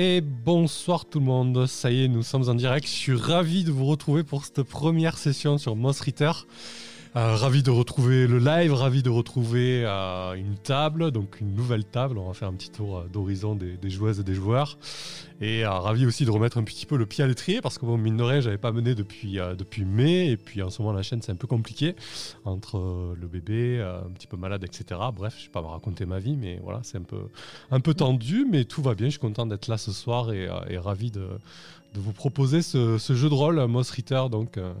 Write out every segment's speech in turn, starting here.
et bonsoir tout le monde. Ça y est, nous sommes en direct. Je suis ravi de vous retrouver pour cette première session sur Moss Ritter. Euh, ravi de retrouver le live, ravi de retrouver euh, une table, donc une nouvelle table. On va faire un petit tour euh, d'horizon des, joueuses et des joueurs. Et ravi aussi de remettre un petit peu le pied à l'étrier parce que bon, mine de rien, j'avais pas mené depuis, depuis mai. Et puis en ce moment, la chaîne, c'est un peu compliqué entre le bébé, un petit peu malade, etc. Bref, je vais pas me raconter ma vie, mais voilà, c'est un peu, un peu tendu, mais tout va bien. Je suis content d'être là ce soir et ravi de de vous proposer ce, jeu de rôle, Moss Ritter, donc euh,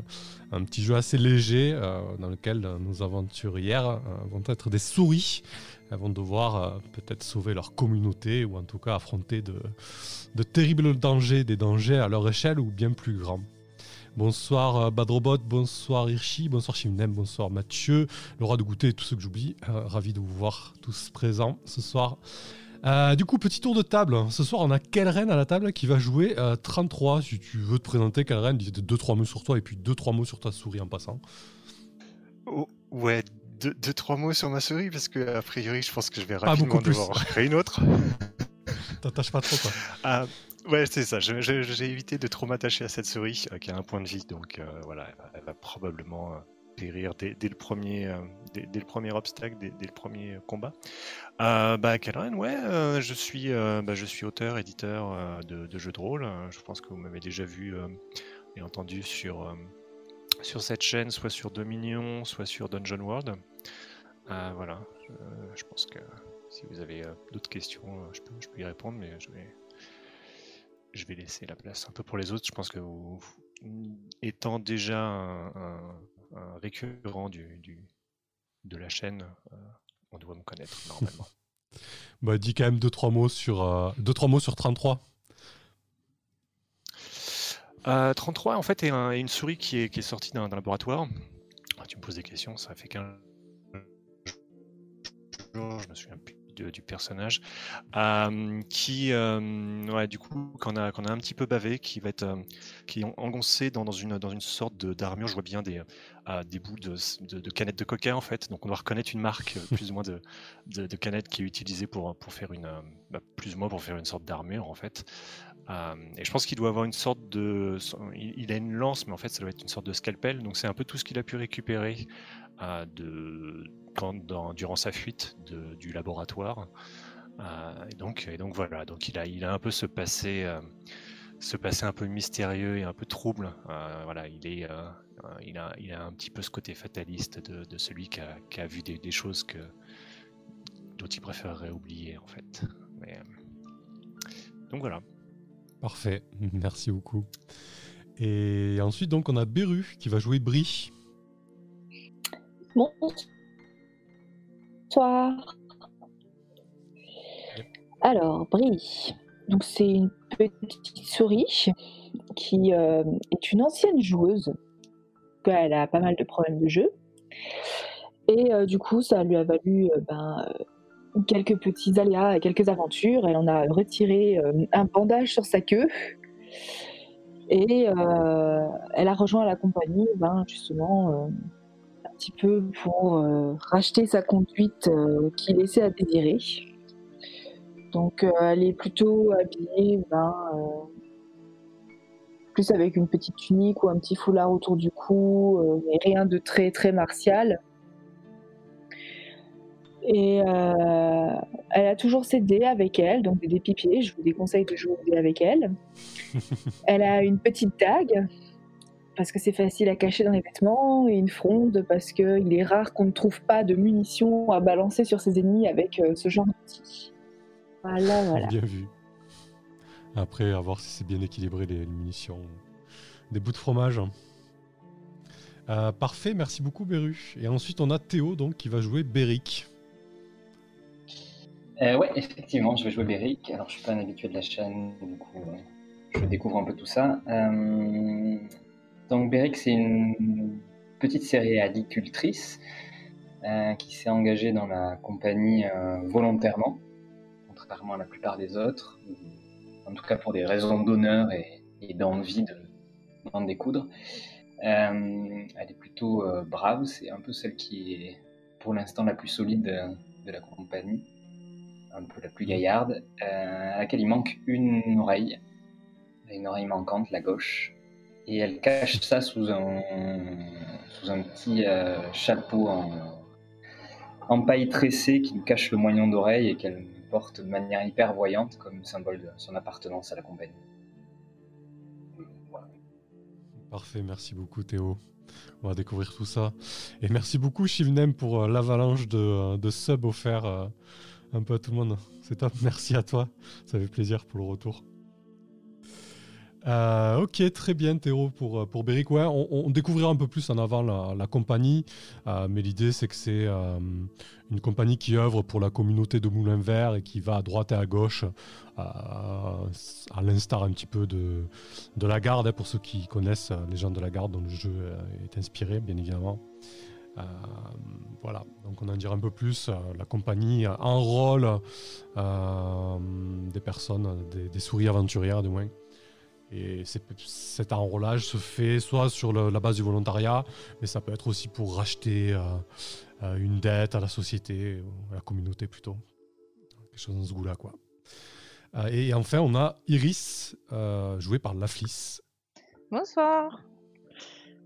un petit jeu assez léger euh, dans lequel nos aventurières euh, vont être des souris. Elles vont devoir peut-être sauver leur communauté ou en tout cas affronter de, de, terribles dangers, des dangers à leur échelle ou bien plus grands. Bonsoir Badrobot, bonsoir Hirschi, bonsoir Chimnem, bonsoir Mathieu, le roi de goûter et tous ceux que j'oublie. ravi de vous voir tous présents ce soir. Euh, du coup, petit tour de table. Ce soir, on a Kelren à la table qui va jouer 33. Euh, si tu veux te présenter, Kelren, dis 2-3 mots sur toi et puis 2-3 mots sur ta souris en passant. Oh, ouais, 2-3 mots sur ma souris parce que a priori, je pense que je vais rapidement devoir créer une autre. T'attaches pas trop, quoi. Ah, ouais, c'est ça. J'ai évité de trop m'attacher à cette souris euh, qui a un point de vie, donc voilà, elle va, probablement périr dès, le premier, dès, le premier obstacle, dès, le premier combat. Euh, bah, ouais, euh, je, suis, euh, bah, je suis auteur, éditeur euh, de, jeux de rôle. Je pense que vous m'avez déjà vu et entendu sur, sur cette chaîne, soit sur Dominion, soit sur Dungeon World. voilà, je, pense que si vous avez d'autres questions, je peux, je peux y répondre, mais je vais, je vais laisser la place un peu pour les autres. Je pense que vous, étant déjà un, récurrent du, du, de la chaîne, on doit me connaître normalement. bah, dis quand même 2-3 mots, sur, euh, deux, trois mots sur 33. 33, euh, en fait, est, une souris qui est, qui est sortie d'un laboratoire. Ah, tu me poses des questions, ça fait 15 jours, je me souviens plus du personnage, euh, qui, ouais, du coup, qu'on a, a un petit peu bavé, qui va être, qui est engoncé dans, dans, une, dans une sorte d'armure. Je vois bien des, des bouts de, de, canettes de coca en fait. Donc on doit reconnaître une marque euh, plus ou moins de, de, canettes qui est utilisée pour, pour faire une euh, bah, plus ou moins pour faire une sorte d'armure en fait. Euh, et je pense qu'il doit avoir une sorte de il, a une lance mais en fait ça doit être une sorte de scalpel. Donc c'est un peu tout ce qu'il a pu récupérer de quand, durant sa fuite du laboratoire. et donc et donc voilà donc il a un peu ce passé un peu mystérieux et un peu trouble. voilà il euh, a, un petit peu ce côté fataliste de, celui qui a, vu des, choses dont il préférerait oublier en fait. Euh, donc voilà. Parfait, merci beaucoup. Et ensuite donc on a Beru qui va jouer Brie. Bonsoir. Alors, Brie, donc c'est une petite souris qui euh, est une ancienne joueuse elle a pas mal de problèmes de jeu. Et euh, du coup, ça lui a valu euh, ben, quelques petits aléas quelques aventures. Elle en a retiré un bandage sur sa queue. Et elle a rejoint la compagnie, ben, justement, un petit peu pour racheter sa conduite qui laissait à désirer. Donc, elle est plutôt habillée ben, plus avec une petite tunique ou un petit foulard autour du cou, euh, mais rien de très très martial. Et euh, elle a toujours ses dés avec elle, donc des dés pipiers. Je vous déconseille de jouer avec elle. elle a une petite dague, parce que c'est facile à cacher dans les vêtements, et une fronde, parce qu'il est rare qu'on ne trouve pas de munitions à balancer sur ses ennemis avec euh, ce genre d'outils. Voilà, voilà. Bien vu. Après, à voir si c'est bien équilibré les, munitions. Des bouts de fromage. Euh, parfait, merci beaucoup Beru. Et ensuite, on a Théo donc qui va jouer Beric. Euh, ouais, effectivement, je vais jouer Beric. Alors, je suis pas un habitué de la chaîne, du coup, euh, je découvre un peu tout ça. Euh, donc, Beric, c'est une petite série agricultrice qui s'est engagée dans la compagnie volontairement, contrairement à la plupart des autres en tout cas pour des raisons d'honneur et, d'envie de d'en découdre. Euh, elle est plutôt euh, brave, c'est un peu celle qui est pour l'instant la plus solide de, la compagnie. Un peu la plus gaillarde, à laquelle il manque une oreille, une oreille manquante, la gauche, et elle cache ça sous un, sous un petit chapeau en, en paille tressée qui lui cache le moignon d'oreille et qu'elle porte de manière hyper voyante comme symbole de son appartenance à la compagnie. Parfait, merci beaucoup Théo. On va découvrir tout ça. Et merci beaucoup Shivnem pour euh, l'avalanche de, euh, de subs offerts euh, un peu à tout le monde. C'est top, merci à toi. Ça fait plaisir pour le retour. Euh, ok, très bien Théo pour, euh, pour Beric. On, découvrira un peu plus en avant la, compagnie, euh, mais l'idée c'est que c'est une compagnie qui œuvre pour la communauté de Moulin Vert et qui va à droite et à gauche, à l'instar un petit peu de, de la garde, hein, pour ceux qui connaissent les gens de la garde dont le jeu est inspiré, bien évidemment. Voilà, donc on en dira un peu plus. la compagnie enrôle des personnes, des, souris aventurières du moins. Et cet enrôlage se fait soit sur la base du volontariat, mais ça peut être aussi pour racheter euh, euh, une dette à la société, à la communauté plutôt. Quelque chose dans ce goût-là, quoi. Euh, et, enfin, on a Iris, jouée par Laflis. Bonsoir.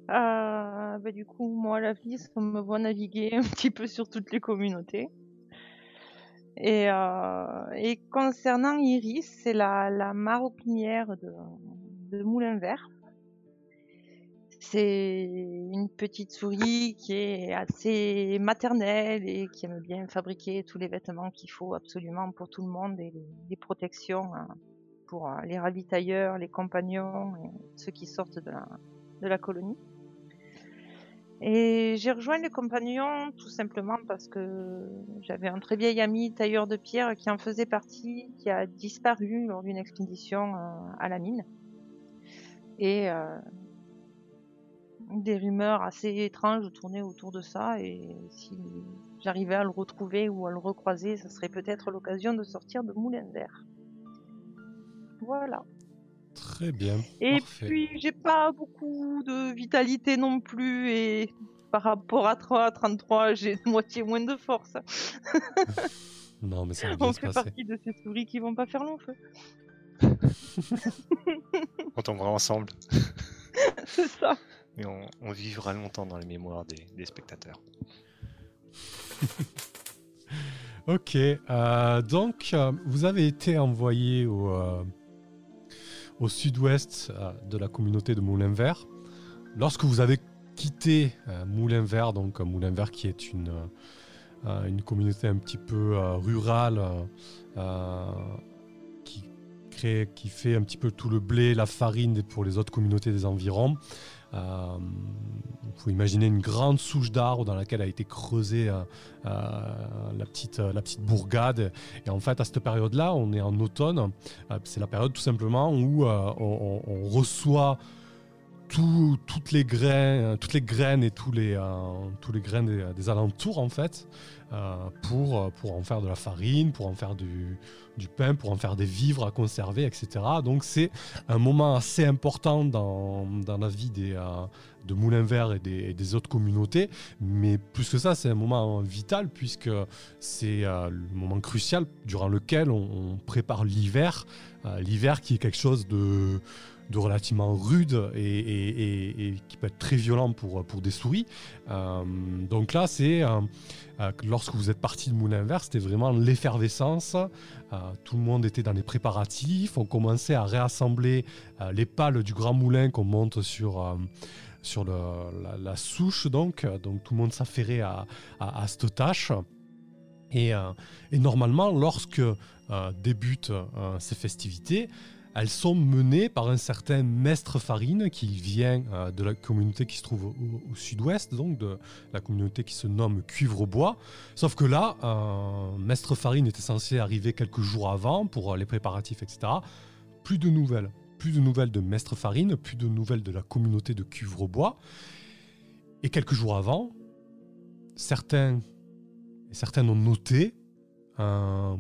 Bah, du coup, moi, Laflis, on me voit naviguer un petit peu sur toutes les communautés. Et, et concernant Iris, c'est la, la maroquinière de, Moulin Vert. C'est une petite souris qui est assez maternelle et qui aime bien fabriquer tous les vêtements qu'il faut absolument pour tout le monde et les, protections hein, pour euh, les ravitailleurs, les compagnons et ceux qui sortent la, de la colonie. Et j'ai rejoint les compagnons tout simplement parce que j'avais un très vieil ami tailleur de pierre qui en faisait partie, qui a disparu lors d'une expédition euh, à la mine. Et euh, des rumeurs assez étranges tournaient autour de ça. Et si j'arrivais à le retrouver ou à le recroiser, ça serait peut-être l'occasion de sortir de Moulin Vert. Voilà. Très bien. Et puis, j'ai pas beaucoup de vitalité non plus. Et par rapport à 3 33, j'ai moitié moins de force. non, mais ça va bien On fait partie de ces souris qui vont pas faire long feu. on tombera ensemble. C'est ça. Mais on, vivra longtemps dans les mémoires des, spectateurs. ok, euh, donc euh, vous avez été envoyé au, euh, au sud-ouest de la communauté de Moulin Vert. Lorsque vous avez quitté Moulin Vert, donc Moulin Vert qui est une, une communauté un petit peu rurale qui fait un petit peu tout le blé, la farine pour les autres communautés des environs. Euh, vous pouvez imaginer une grande souche d'arbres dans laquelle a été creusée euh, euh, la, petite, la petite bourgade. Et en fait, à cette période-là, on est en automne. c'est la période tout simplement où on, reçoit toutes, les graines, toutes les graines et tous les, les graines des, alentours, en fait, pour, pour en faire de la farine, pour en faire du, pain pour en faire des vivres à conserver, etc. Donc c'est un moment assez important dans, la vie euh, de Moulin Vert et des, autres communautés. Mais plus que ça, c'est un moment vital puisque c'est euh, le moment crucial durant lequel on, prépare l'hiver. Euh, l'hiver qui est quelque chose de de relativement rude et, qui peut être très violent pour, pour des souris. donc là, c'est lorsque vous êtes parti de Moulin Vert, c'était vraiment l'effervescence. Euh, tout le monde était dans les préparatifs. On commençait à réassembler euh, les pales du grand moulin qu'on monte sur, euh, sur la, souche. Donc, donc tout le monde s'affairait à, à, cette tâche. Et, et normalement, lorsque débutent ces festivités, elles sont menées par un certain Mestre Farine qui vient euh, de la communauté qui se trouve au, sud-ouest, donc de la communauté qui se nomme Cuivre au Bois. Sauf que là, euh, Mestre Farine était censé arriver quelques jours avant pour euh, les préparatifs, etc. Plus de nouvelles. Plus de nouvelles de Mestre Farine, plus de nouvelles de la communauté de Cuivre au Bois. Et quelques jours avant, certains, certains ont noté un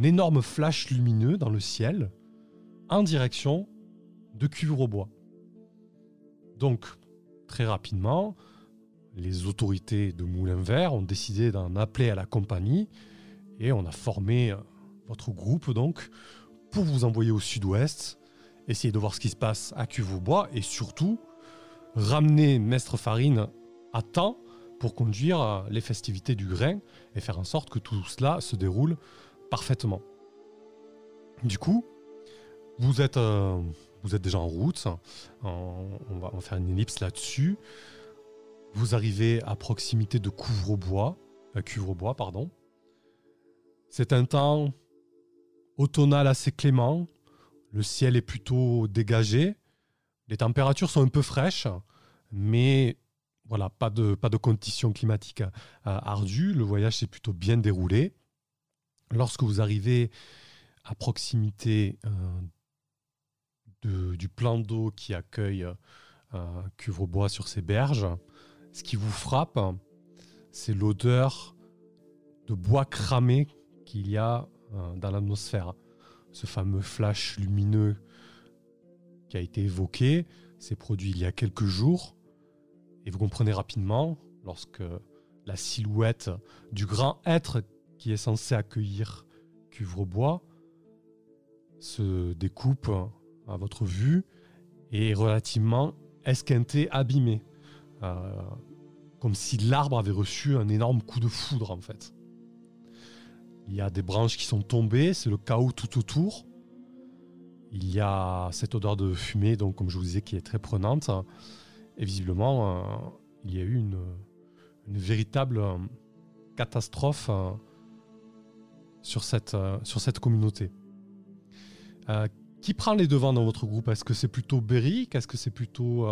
énorme flash lumineux dans le ciel en direction de Cuivre au bois. Donc, très rapidement, les autorités de Moulin Vert ont décidé d'en appeler à la compagnie et on a formé votre groupe donc, pour vous envoyer au sud-ouest, essayer de voir ce qui se passe à Cuve-au-Bois et surtout ramener Mestre Farine à temps pour conduire les festivités du grain et faire en sorte que tout cela se déroule parfaitement. Du coup, vous êtes, euh, vous êtes déjà en route. on, va, faire une ellipse là-dessus. Vous arrivez à proximité de Couvre-Bois, euh, Cuivre-Bois, pardon. C'est un temps automnal assez clément. Le ciel est plutôt dégagé. Les températures sont un peu fraîches, mais voilà, pas de, pas de conditions climatiques euh, ardues. Le voyage s'est plutôt bien déroulé. Lorsque vous arrivez à proximité euh, du plan d'eau qui accueille euh, Cuvrebois sur ses berges, ce qui vous frappe, c'est l'odeur de bois cramé qu'il y a euh, dans l'atmosphère. Ce fameux flash lumineux qui a été évoqué s'est produit il y a quelques jours. Et vous comprenez rapidement, lorsque la silhouette du grand être qui est censé accueillir Cuvrebois se découpe à votre vue est relativement esquinté, abîmé. Euh, comme si l'arbre avait reçu un énorme coup de foudre en fait. Il y a des branches qui sont tombées, c'est le chaos tout autour. Il y a cette odeur de fumée, donc comme je vous disais, qui est très prenante. Et visiblement, euh, il y a eu une, véritable euh, catastrophe sur, cette, sur cette communauté. Euh, qui prend les devants dans votre groupe? Est-ce que c'est plutôt Beric? Est-ce que c'est plutôt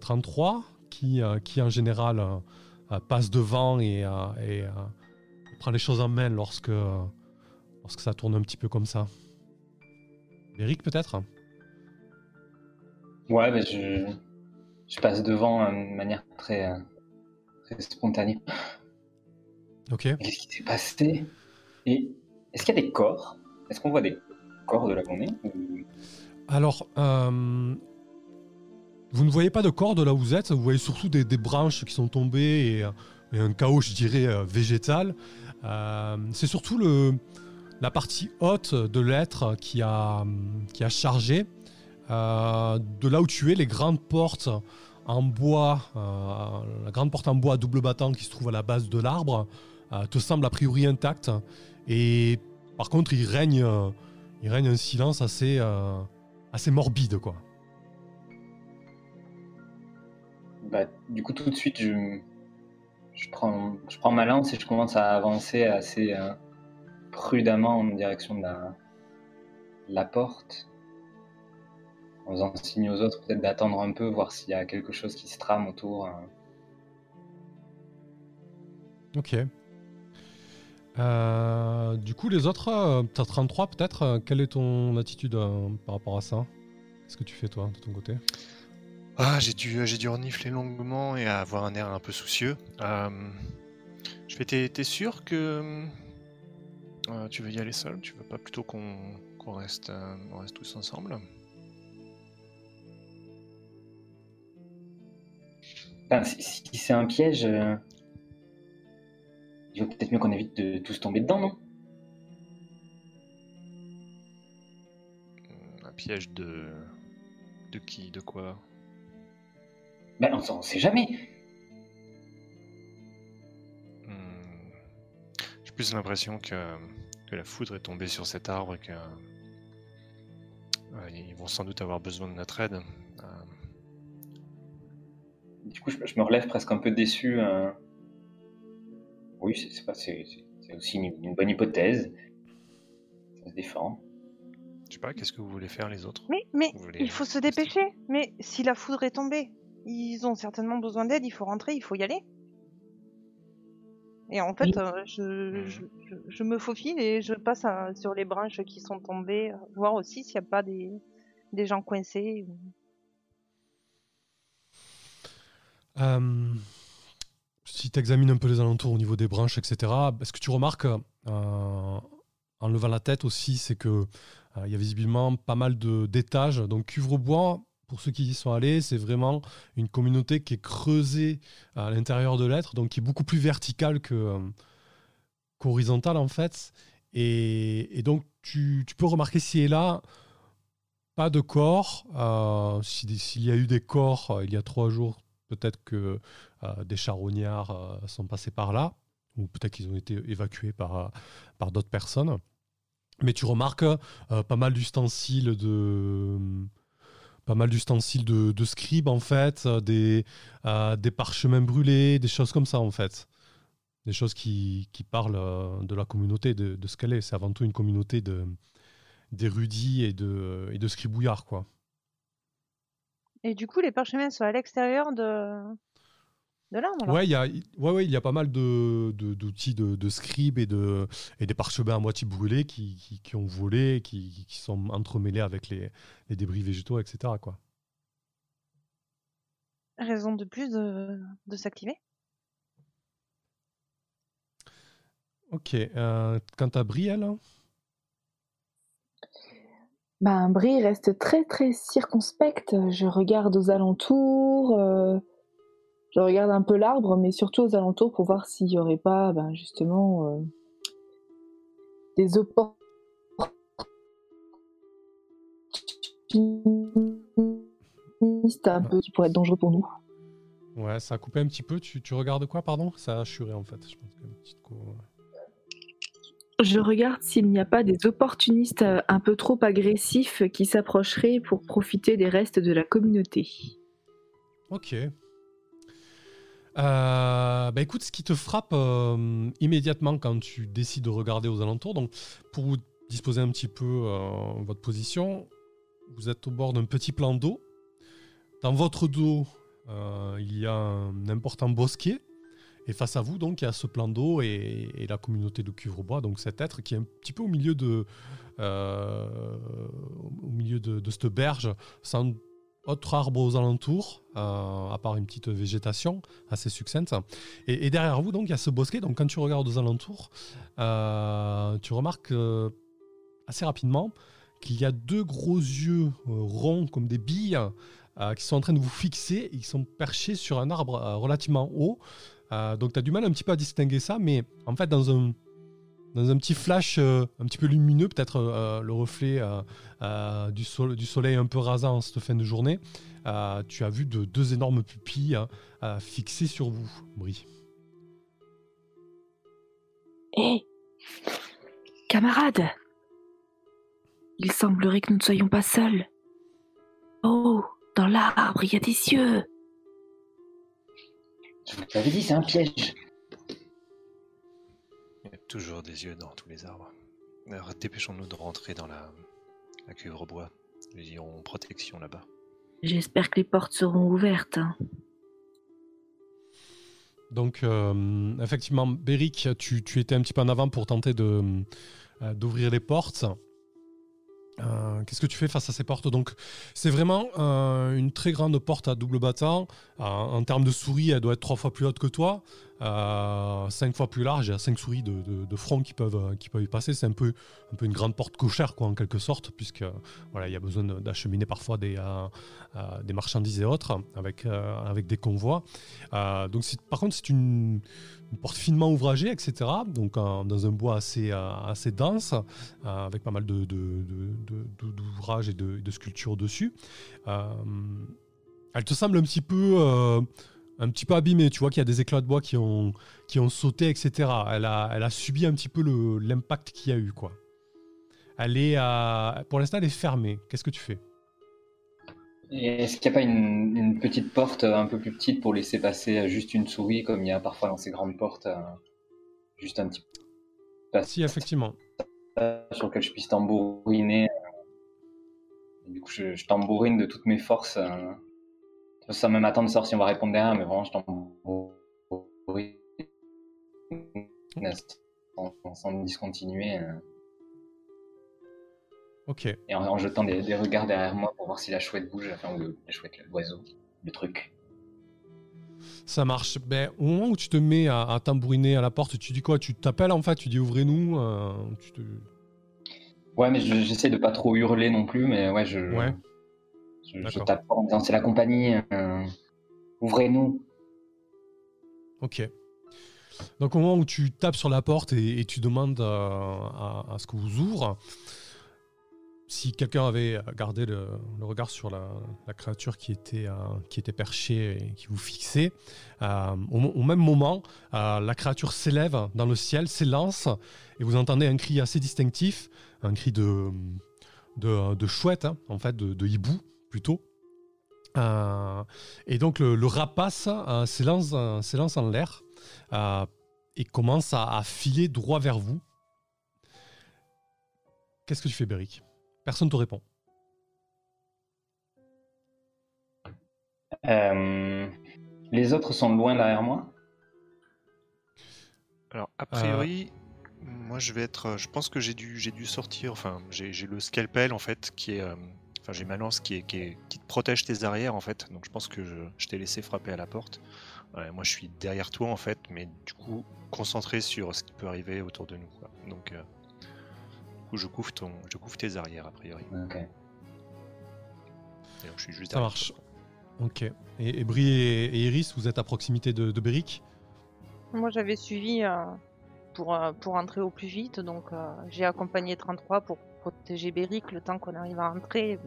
33 euh, euh, qui, qui, en général, passe devant et, prend les choses en main lorsque, lorsque ça tourne un petit peu comme ça? Beric, peut-être? Ouais, mais je, je, passe devant de manière très, très spontanée. Ok. Qu'est-ce qui s'est passé? Et est-ce qu'il y a des corps? Est-ce qu'on voit des corps de la Alors, euh, vous ne voyez pas de corps de là où vous êtes, vous voyez surtout des, branches qui sont tombées et, un chaos, je dirais, euh, végétal. Euh, c'est surtout le, la partie haute de l'être qui a, qui a chargé. de là où tu es, les grandes portes en bois, la grande porte en bois à double battant qui se trouve à la base de l'arbre, te semble a priori intacte. Et par contre, il règne il règne un silence assez, euh, assez morbide, quoi. Bah, du coup, tout de suite, je, je, prends, je prends ma lance et je commence à avancer assez euh, prudemment en direction de la, la porte, en faisant signe aux autres peut-être d'attendre un peu, voir s'il y a quelque chose qui se trame autour. Hein. Ok. Euh, du coup, les autres, euh, t'as 33 peut-être. Euh, quelle est ton attitude par rapport à ça? Qu'est-ce que tu fais toi de ton côté? Ah, j'ai dû, j'ai dû renifler longuement et avoir un air un peu soucieux. je fais, t'es, sûr que tu veux y aller seul? Tu veux pas plutôt qu'on, reste, on reste tous ensemble? Ben, si, c'est un piège, il vaut peut-être mieux qu'on évite de tous tomber dedans, non? Un piège de. De qui De quoi? Ben, on, ne sait jamais. Hmm. J'ai plus l'impression que, que la foudre est tombée sur cet arbre et que. ils vont sans doute avoir besoin de notre aide. Euh. Du coup, je, me relève presque un peu déçu. Hein. Oui, c'est aussi une, bonne hypothèse. Ça se défend. Je sais pas, qu'est-ce que vous voulez faire les autres? Mais, mais il faut se dépêcher. Mais si la foudre est tombée, ils ont certainement besoin d'aide, il faut rentrer, il faut y aller. Et en fait, euh, mhm. je, me faufile et je passe euh, sur les branches qui sont tombées, euh, voir aussi s'il n'y a pas des, des gens coincés. Si tu examines un peu les alentours au niveau des branches, etc., ce que tu remarques euh, en levant la tête aussi, c'est que euh, il y a visiblement pas mal d'étages. Donc Cuvrebois, pour ceux qui y sont allés, c'est vraiment une communauté qui est creusée à l'intérieur de l'être, donc qui est beaucoup plus verticale que euh, qu'horizontale en fait. Et, et donc, tu, peux remarquer ci et là, pas de corps. Euh, si- S'il y a eu des corps il y a trois jours, peut-être que euh, des charognards euh, sont passés par là, ou peut-être qu'ils ont été évacués par, euh, par d'autres personnes. Mais tu remarques pas mal d'ustensiles de pas mal d'ustensiles de, scribe en fait, des, des parchemins brûlés, des choses comme ça en fait. Des choses qui, qui parlent de la communauté, de, ce qu'elle est. C'est avant tout une communauté d'érudits et de, et de scribouillards, quoi. Et du coup, les parchemins sont à l'extérieur de, de l'arme. Ouais, il y a, ouais, ouais, y a pas mal de, de- d'outils de, de scribes et, de, et des parchemins à moitié brûlés qui, qui, qui ont volé, qui, qui sont entremêlés avec les, les débris végétaux, etc. Quoi. Raison de plus de, de s'activer. Ok. Euh, quant à Brielle, Ben, Brie reste très très circonspecte. Je regarde aux alentours, euh, je regarde un peu l'arbre, mais surtout aux alentours pour voir s'il n'y aurait pas, ben, justement, euh, des opportunistes qui pourraient être dangereux pour nous. ouais, ça a coupé un petit peu. Tu, tu regardes quoi, pardon? Ça a assuré en fait. Je pense qu'il Je regarde s'il n'y a pas des opportunistes euh, un peu trop agressifs qui s'approcheraient pour profiter des restes de la communauté. Ok. Euh, bah écoute, ce qui te frappe euh, immédiatement quand tu décides de regarder aux alentours, donc pour vous disposer un petit peu euh, votre position, vous êtes au bord d'un petit plan d'eau. Dans votre dos, euh, il y a un important bosquet. Et face à vous, donc, il y a ce plan d'eau et, la communauté de Cuvrebois, donc cet être qui est un petit peu au milieu de, euh, au milieu de, cette berge, sans autre arbre aux alentours, euh, à part une petite végétation assez succincte. Et, derrière vous, donc, il y a ce bosquet. Donc, quand tu regardes aux alentours, euh, tu remarques assez rapidement qu'il y a deux gros yeux ronds comme des billes qui sont en train de vous fixer. Ils sont perchés sur un arbre relativement haut. Euh, donc, tu as du mal un petit peu à distinguer ça, mais en fait, dans un, petit flash euh, un petit peu lumineux, peut-être euh, le reflet du, sol- du soleil un peu rasant en cette fin de journée, tu as vu de, deux énormes pupilles euh, fixées sur vous, Brie. Hé Camarades Il semblerait que nous ne soyons pas seuls. Oh Dans l'arbre, il y a des yeux Je vous l'avais dit, c'est un piège. Il y a toujours des yeux dans tous les arbres. Alors, dépêchons-nous de rentrer dans la, la cuve bois. Ils iront protection là-bas. J'espère que les portes seront ouvertes. hein. Donc, euh, effectivement, Beric, tu, tu étais un petit peu en avant pour tenter de, euh, d'ouvrir les portes. Euh, Qu'est-ce que tu fais face à ces portes? Donc, c'est vraiment euh, une très grande porte à double battant. Euh, en termes de souris, elle doit être trois fois plus haute que toi, euh, cinq fois plus large. Il y a cinq souris de, front qui peuvent, euh, qui peuvent y passer. C'est un peu, un peu une grande porte cochère, quoi, en quelque sorte, puisque voilà, il y a besoin d'acheminer parfois des, euh, des marchandises et autres avec, des convois. Donc, par contre, c'est une, porte finement ouvragée, etc. Donc, dans un bois assez, dense, avec pas mal d'ouvrages et de, sculptures dessus. Elle te semble un petit peu, un petit peu abîmée. Tu vois qu'il y a des éclats de bois qui ont, qui ont sauté, etc. Elle a, elle a subi un petit peu l'impact qu'il y a eu, quoi. Elle est, à- pour l'instant, elle est fermée. Qu'est-ce que tu fais? Est-ce qu'il n'y a pas une, une petite porte euh, un peu plus petite pour laisser passer euh, juste une souris, comme il y a parfois dans ces grandes portes euh, Juste un petit passage Si, effectivement. sur lequel je puisse tambouriner? Du coup, je, je tambourine de toutes mes forces. euh, Ça même attendre de savoir si on va répondre derrière, mais vraiment, je tambourine sans, sans discontinuer. euh, Ok. et en, en jetant des, des regards derrière moi pour voir si la chouette bouge, enfin, ou le, la chouette, l'oiseau, le truc. Ça marche. Ben, au moment où tu te mets à, à tambouriner à la porte, tu dis quoi? Tu t'appelles en fait? Tu dis ouvrez-nous euh, te- Ouais, mais je- j'essaie de pas trop hurler non plus, mais ouais, je, Ouais. Je, je tape en disant c'est la compagnie, euh, ouvrez-nous. Ok. Donc au moment où tu tapes sur la porte et, tu demandes à, à, ce que vous ouvre, si quelqu'un avait gardé le, regard sur la, créature qui était, euh, qui était perchée et qui vous fixait, euh, au, même moment, euh, la créature s'élève dans le ciel, s'élance, et vous entendez un cri assez distinctif, un cri de, de, chouette, hein, en fait, de, hibou plutôt. et donc le, rapace s'élance, s'élance en l'air et commence à, à filer droit vers vous. Qu'est-ce que tu fais, Beric? Personne te répond. Euh, les autres sont loin derrière moi? Alors, a priori, moi je vais être. Je pense que j'ai dû, j'ai dû sortir. Enfin, j'ai, le scalpel en fait qui est. Enfin, j'ai ma lance qui, est, qui, qui, te protège tes arrières en fait. Donc je pense que je, t'ai laissé frapper à la porte. moi je suis derrière toi en fait, mais du coup concentré sur ce qui peut arriver autour de nous. Donc. Euh, je couvre, ton, je couvre tes arrières, a priori. Ok. je suis juste Ça marche. Ok. Et, et Brie et, Iris, vous êtes à proximité de, de Beric? Moi, j'avais suivi euh, pour, euh, pour entrer au plus vite, donc euh, j'ai accompagné 33 pour protéger Beric le temps qu'on arrive à entrer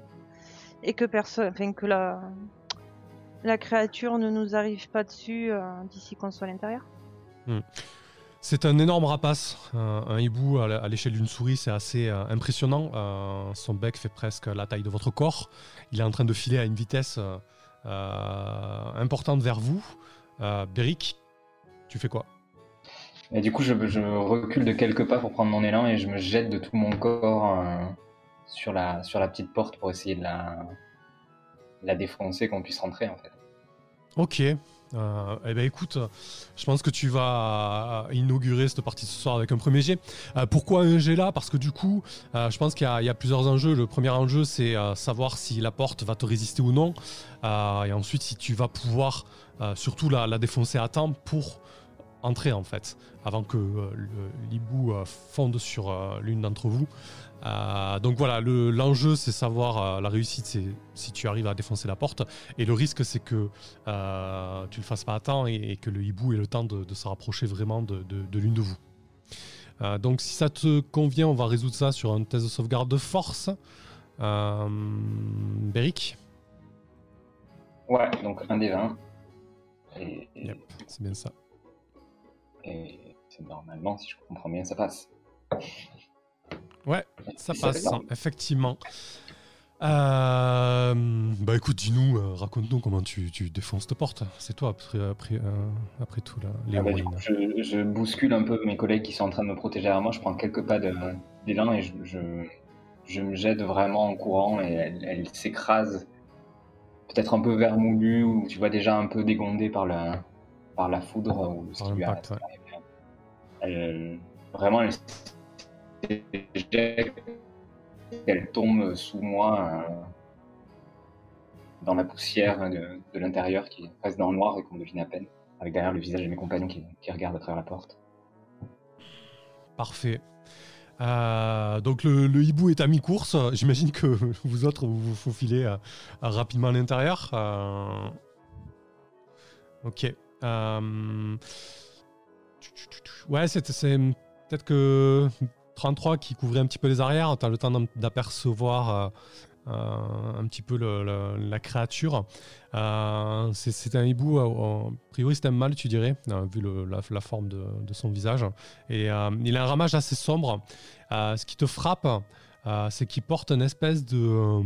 et que personne, enfin que la, la créature ne nous arrive pas dessus d'ici qu'on soit à l'intérieur. Hmm. C'est un énorme rapace. Un, hibou à l'échelle d'une souris, c'est assez euh, impressionnant. Euh, son bec fait presque la taille de votre corps. Il est en train de filer à une vitesse euh, importante vers vous. Beric, tu fais quoi? Et Du coup, je, recule de quelques pas pour prendre mon élan et je me jette de tout mon corps sur, la, sur la petite porte pour essayer de la, la défoncer, qu'on puisse rentrer en fait. Ok, euh, eh ben écoute, je pense que tu vas inaugurer cette partie ce soir avec un premier jet. Euh, pourquoi un jet là? Parce que du coup, euh, je pense qu'il y, a plusieurs enjeux. Le premier enjeu, c'est savoir si la porte va te résister ou non. et ensuite, si tu vas pouvoir surtout la, la, défoncer à temps pour entrer en fait, avant que l'hibou fonde sur l'une d'entre vous. Euh, donc voilà, l'enjeu c'est savoir euh, la réussite, c'est si tu arrives à défoncer la porte, et le risque c'est que euh, tu le fasses pas à temps et, que le hibou ait le temps de, se rapprocher vraiment de, l'une de vous. donc si ça te convient, on va résoudre ça sur un test de sauvegarde de force. Beric Ouais, donc un des 20. c'est bien ça. Et normalement, si je comprends bien, ça passe. Ouais, ça passe, effectivement. Euh, bah écoute, dis-nous, euh, raconte-nous comment tu, tu, défonces cette porte. C'est toi après, après, euh, après tout, là, ah bah, je, je, bouscule un peu mes collègues qui sont en train de me protéger à moi. Je prends quelques pas d'élan et je, je, je, me jette vraiment en courant et elle, s'écrase. Peut-être un peu vermoulue ou tu vois déjà un peu dégondée par la, par la foudre ou ce qui lui a, elle, Vraiment, elle tombe sous moi euh, dans la poussière de, l'intérieur qui reste dans le noir et qu'on devine à peine, avec derrière le visage de mes compagnons qui, regardent à travers la porte. Parfait. Euh, donc le, hibou est à mi-course. J'imagine que vous autres vous vous faufilez euh, rapidement à l'intérieur. Ok. Ouais, c'est peut-être que 33 qui couvrait un petit peu les arrières, tu as le temps d'apercevoir euh, euh, un petit peu la créature. Euh, c'est un hibou, a priori c'est un mâle tu dirais, vu la, forme de, son visage. Et il a un ramage assez sombre. ce qui te frappe, c'est qu'il porte une espèce de euh,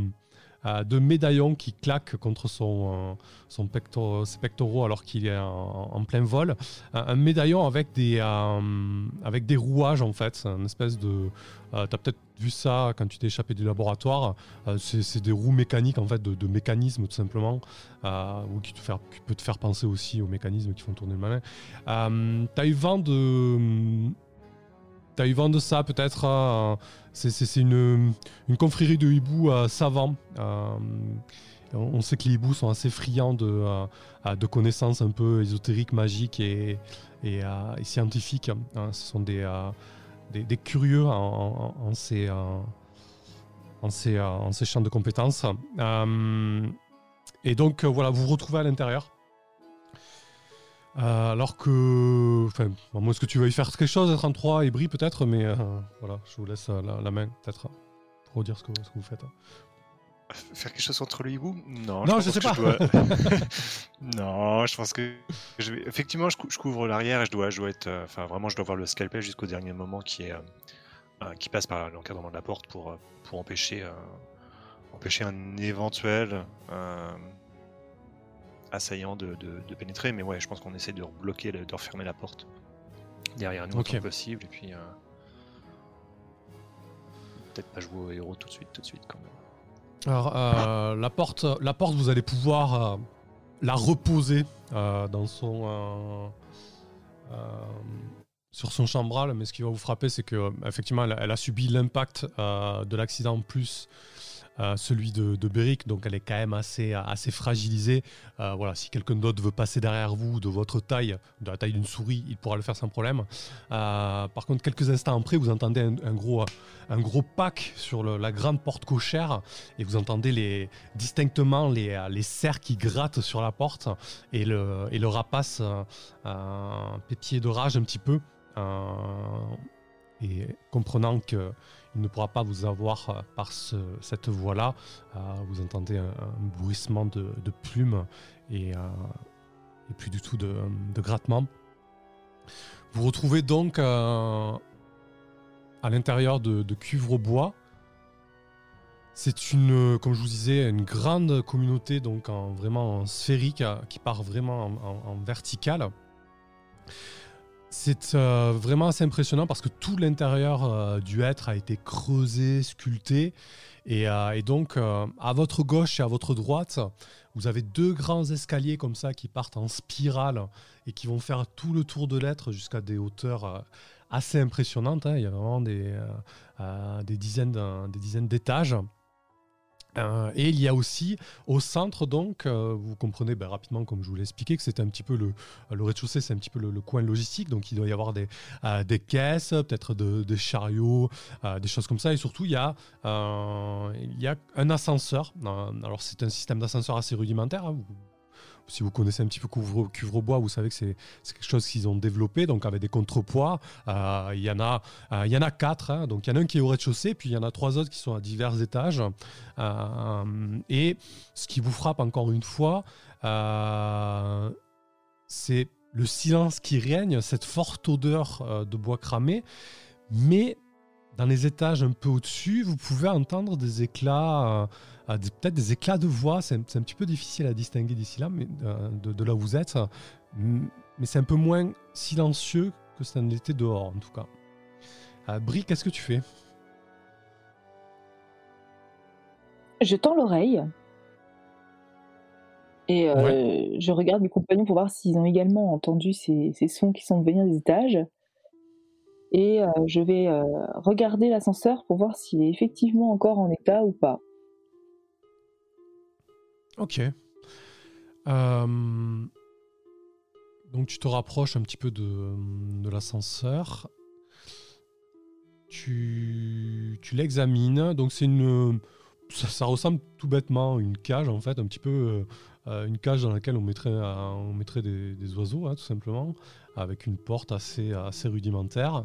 de médaillons qui claquent contre son, euh, son ses pectoraux alors qu'il est en, plein vol. Un, médaillon avec des, euh, avec des rouages en fait, une espèce de... tu as peut-être vu ça quand tu t'es échappé du laboratoire. c'est des roues mécaniques en fait, de, de mécanismes tout simplement, ou qui, peut te faire penser aussi aux mécanismes qui font tourner le malin. tu as eu vent de tu as eu vent de ça peut-être euh, C'est une, confrérie de hiboux euh, savants. Euh, on sait que les hiboux sont assez friands de, connaissances un peu ésotériques, magiques et, scientifiques. Hein. ce sont des, curieux en ces champs de compétences. et donc voilà, vous vous retrouvez à l'intérieur. Euh, alors que. Enfin, à moins que tu veuilles faire quelque chose, être en 3 et brille peut-être, mais euh, voilà, je vous laisse euh, la, la main peut-être pour dire ce que, ce que vous faites. Faire quelque chose entre le hibou? Non, Non, pense je sais pas. dois- non, je pense que je vais... effectivement, je, cou- je couvre l'arrière et je dois, je dois être, euh, enfin vraiment, je dois voir le scalpel jusqu'au dernier moment qui est, euh, qui passe par l'encadrement de la porte pour, pour empêcher, euh, empêcher un éventuel assaillant de, de- de pénétrer. Mais ouais, je pense qu'on essaie de bloquer, de refermer la porte derrière nous Ok. autant possible et puis. euh, Peut-être pas jouer au héros tout de suite, tout de suite quand même. Alors, euh, la, porte, la porte, vous allez pouvoir euh, la reposer dans son. sur son chambral, mais ce qui va vous frapper, c'est que effectivement, elle, a- elle a subi l'impact de l'accident plus euh, celui de, Beric, donc elle est quand même assez, assez fragilisée. Euh, voilà, si quelqu'un d'autre veut passer derrière vous de votre taille, de la taille d'une souris, il pourra le faire sans problème. Euh, par contre, quelques instants après, vous entendez un, gros, un gros pack sur la grande porte cochère et vous entendez les, distinctement les, les serres qui grattent sur la porte et le, et le rapace pépier de rage un petit peu. et comprenant qu'il ne pourra pas vous avoir euh, par ce- cette voie-là, euh, vous entendez un, un bruissement de, plumes et, euh, et plus du tout de, de grattement. Vous retrouvez donc à l'intérieur de, de Cuivre Bois. C'est une, comme je vous disais, une grande communauté, donc en, vraiment en sphérique, qui part vraiment en, en- en verticale. C'est euh, vraiment assez impressionnant parce que tout l'intérieur euh, du être a été creusé, sculpté. Et, euh, donc, à votre gauche et à votre droite, vous avez deux grands escaliers comme ça qui partent en spirale et qui vont faire tout le tour de l'être jusqu'à des hauteurs assez impressionnantes. hein. Il y a vraiment des dizaines d'étages. Euh, et il y a aussi au centre, donc, euh, vous comprenez ben, rapidement, comme je vous l'ai expliqué, que c'était un petit peu le, le rez-de-chaussée, c'est un petit peu le, coin logistique. Donc, il doit y avoir des, euh, des caisses, peut-être de- des chariots, des choses comme ça. Et surtout, il y a, il y a un ascenseur. Alors, c'est un système d'ascenseur assez rudimentaire. hein. Si vous connaissez un petit peu Couvre, Cuvrebois, vous savez que c'est quelque chose qu'ils ont développé, donc avec des contrepoids. Euh, il, y en a, euh, y en a quatre, hein. donc il y en a un qui est au rez-de-chaussée, puis il y en a trois autres qui sont à divers étages. Euh, et ce qui vous frappe encore une fois, euh, c'est le silence qui règne, cette forte odeur de bois cramé, mais dans les étages un peu au-dessus, vous pouvez entendre des éclats, euh, des- peut-être des éclats de voix. C'est un, petit peu difficile à distinguer d'ici là, mais euh, de, de là où vous êtes. Mais c'est un peu moins silencieux que ça ne l'était dehors, en tout cas. Euh, Brie, qu'est-ce que tu fais? Je tends l'oreille. Et euh, je regarde mes compagnons pour voir s'ils ont également entendu ces, ces sons qui semblent venir des étages. Et euh, je vais euh, regarder l'ascenseur pour voir s'il est effectivement encore en état ou pas. Ok. Euh, donc tu te rapproches un petit peu de, de l'ascenseur. Tu, tu l'examines. Donc c'est une, ça, ressemble tout bêtement à une cage en fait, un petit peu euh, une cage dans laquelle on mettrait, on mettrait des, des oiseaux hein, tout simplement, avec une porte assez, assez rudimentaire.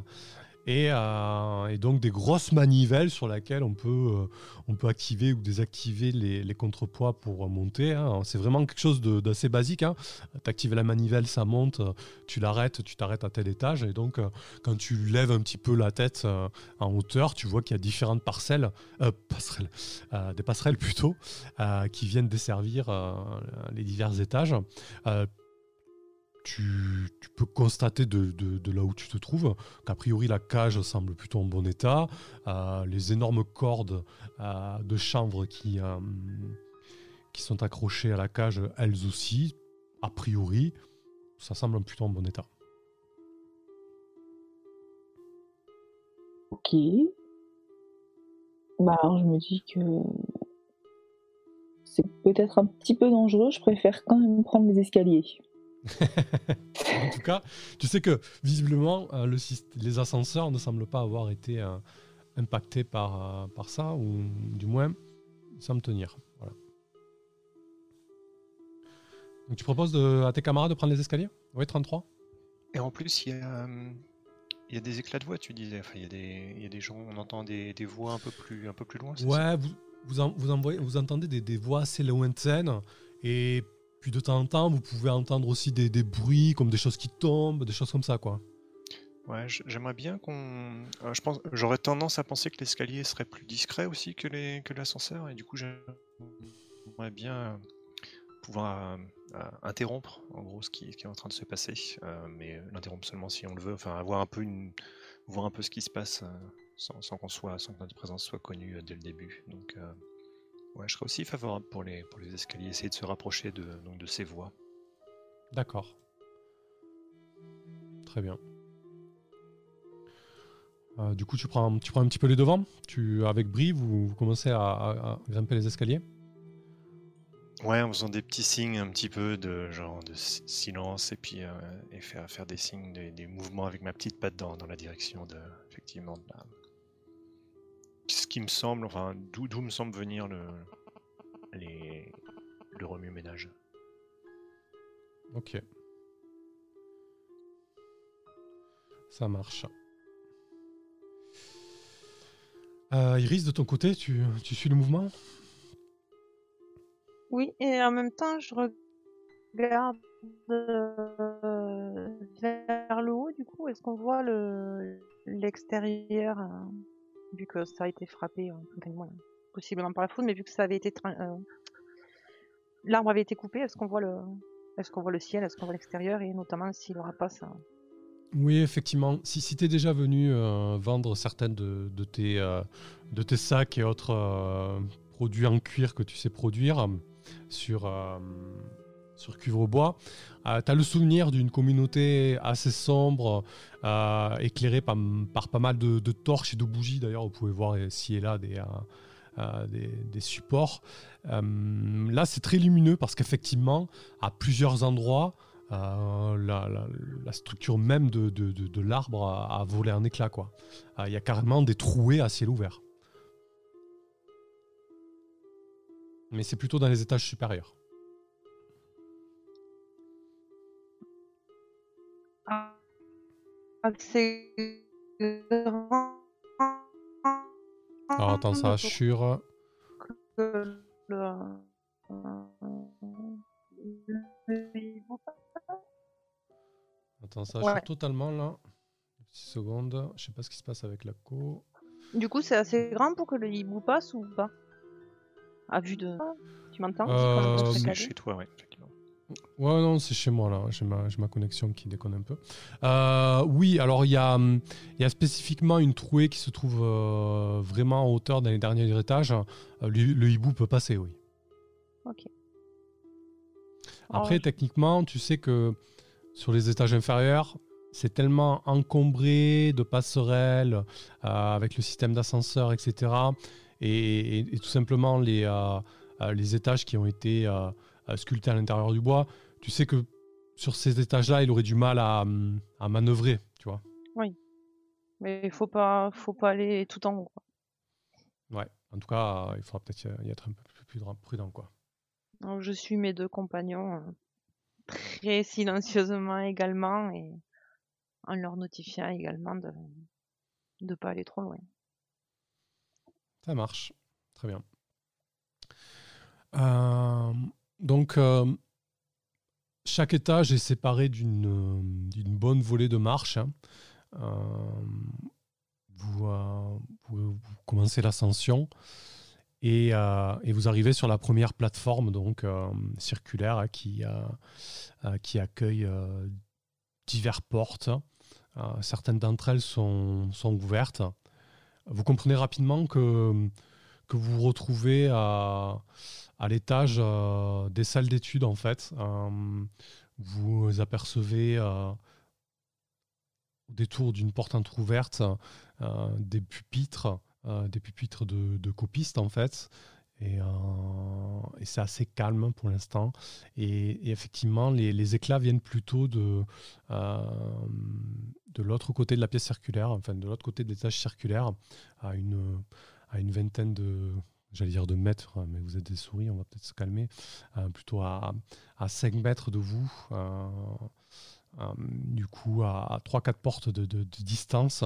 Et, euh, et donc des grosses manivelles sur lesquelles on peut, euh, on peut activer ou désactiver les, contrepoids pour monter. hein. C'est vraiment quelque chose d'assez basique. Hein. Tu actives la manivelle, ça monte, tu l'arrêtes, tu t'arrêtes à tel étage. Et donc, euh, quand tu lèves un petit peu la tête en hauteur, tu vois qu'il y a différentes parcelles, passerelles, des passerelles plutôt, qui viennent desservir les divers étages. Tu, peux constater de, là où tu te trouves qu'a priori la cage semble plutôt en bon état. Euh, les énormes cordes euh, de chanvre qui, euh, qui sont accrochées à la cage, elles aussi, a priori, ça semble plutôt en bon état. Ok. Bah je me dis que c'est peut-être un petit peu dangereux. Je préfère quand même prendre les escaliers. en tout cas, tu sais que visiblement, euh, le les ascenseurs ne semblent pas avoir été euh, impactés par, euh, par ça, ou du moins, ils semblent tenir. Voilà. Donc tu proposes de- à tes camarades de prendre les escaliers? Oui, 33. Et en plus, il y a, il y a des éclats de voix, tu disais. Enfin, il y a des, il y a des gens, on entend des, des voix un peu plus, un peu plus loin. ça? Ouais, vous, vous, en- vous, envoyez- vous entendez des, des voix assez lointaines et de temps en temps, vous pouvez entendre aussi des, des bruits comme des choses qui tombent, des choses comme ça, quoi. Ouais, j'aimerais bien qu'on. euh, je pense, j'aurais tendance à penser que l'escalier serait plus discret aussi que les, que l'ascenseur, et du coup, j'aimerais bien euh, pouvoir euh, interrompre, en gros, ce qui, est en train de se passer, mais l'interrompre seulement si on le veut. Enfin, avoir un peu une, voir un peu ce qui se passe sans, sans qu'on soit, sans que notre présence soit connue dès le début. Donc, ouais, je serais aussi favorable pour les, pour les escaliers, essayer de se rapprocher de, donc, de ces voies. D'accord. Très bien. Euh, du coup, tu prends, tu prends un petit peu les devants. Tu, avec Brie, vous, vous commencez à, à- à grimper les escaliers. Ouais, en faisant des petits signes un petit peu de genre de si- silence et puis euh, et faire, faire des signes, des, des mouvements avec ma petite patte dans, dans la direction de effectivement de la... ce qui me semble, enfin d'où me semble venir le les le remue-ménage. Ok. Ça marche. Euh, Iris, de ton côté, tu, tu suis le mouvement? Oui, et en même temps, je regarde euh, vers le haut, du coup, est-ce qu'on voit le l'extérieur, euh, vu que ça a été frappé, euh, possiblement par la foudre, mais vu que ça avait été euh, l'arbre avait été coupé, est-ce qu'on voit le est-ce qu'on voit le ciel, est-ce qu'on voit l'extérieur, et notamment si le rapace. euh, Oui, effectivement. Si, si tu es déjà venu euh, vendre certaines de, tes, de tes sacs et autres produits en cuir que tu sais produire sur, sur Cuivre Bois, tu as le souvenir d'une communauté assez sombre, euh, éclairée par, pas mal de, torches et de bougies. D'ailleurs, vous pouvez voir ici et là des, euh, euh, supports. Euh, là, c'est très lumineux parce qu'effectivement, à plusieurs endroits, euh, la, structure même de, l'arbre a, volé quoi. Euh, Il y a carrément des trouées à ciel ouvert. Mais c'est plutôt dans les étages supérieurs. Assez grand. Alors attends, ça assure. le- Attends, ça assure Ouais. totalement là. 6 secondes. Je sais pas ce qui se passe avec la co. Du coup, c'est assez grand pour que le hibou passe ou pas? À vue de. Tu m'entends? Euh, C'est chez toi, ouais, effectivement. Ouais, non, c'est chez moi là. J'ai ma, ma connexion qui déconne un peu. Euh, oui, alors il y a, hum, y a spécifiquement une trouée qui se trouve euh, vraiment en hauteur dans les derniers étages. Euh, le, le hibou peut passer, oui. Ok. Après, Alors, techniquement, tu sais que sur les étages inférieurs, c'est tellement encombré de passerelles euh, avec le système d'ascenseur, etc. Et, et- et tout simplement les, les étages qui ont été sculptés à l'intérieur du bois, tu sais que sur ces étages-là, il aurait du mal à, à manœuvrer, tu vois. Mais il faut pas, faut pas aller tout en haut. quoi. Ouais. En tout cas, euh, il faudra peut-être y être un peu plus prudent- quoi. Je suis mes deux compagnons euh, très silencieusement également et en leur notifiant également de ne pas aller trop loin. Ça marche. Très bien. Euh, donc, euh, chaque étage est séparé d'une euh, d'une bonne volée de marches. hein. Euh, vous, commencez l'ascension et, vous arrivez sur la première plateforme donc circulaire hein, qui, accueille diverses portes. Certaines d'entre elles sont ouvertes. Vous comprenez rapidement que, que vous retrouvez à, à l'étage euh, des salles d'études en fait. Euh, vous apercevez euh, au détour d'une porte entrouverte euh, des pupitres, euh, des pupitres de, de copistes en fait. Et, euh, et c'est assez calme pour l'instant. Et, et effectivement, les, les éclats viennent plutôt de, euh, de l'autre côté de la pièce circulaire, enfin de l'autre côté de l'étage circulaire, à une, à une vingtaine de, j'allais dire de mètres, mais vous êtes des souris, on va peut-être se calmer, euh, plutôt à, à 5 mètres de vous. euh, du coup, à, 3-4 portes de, distance,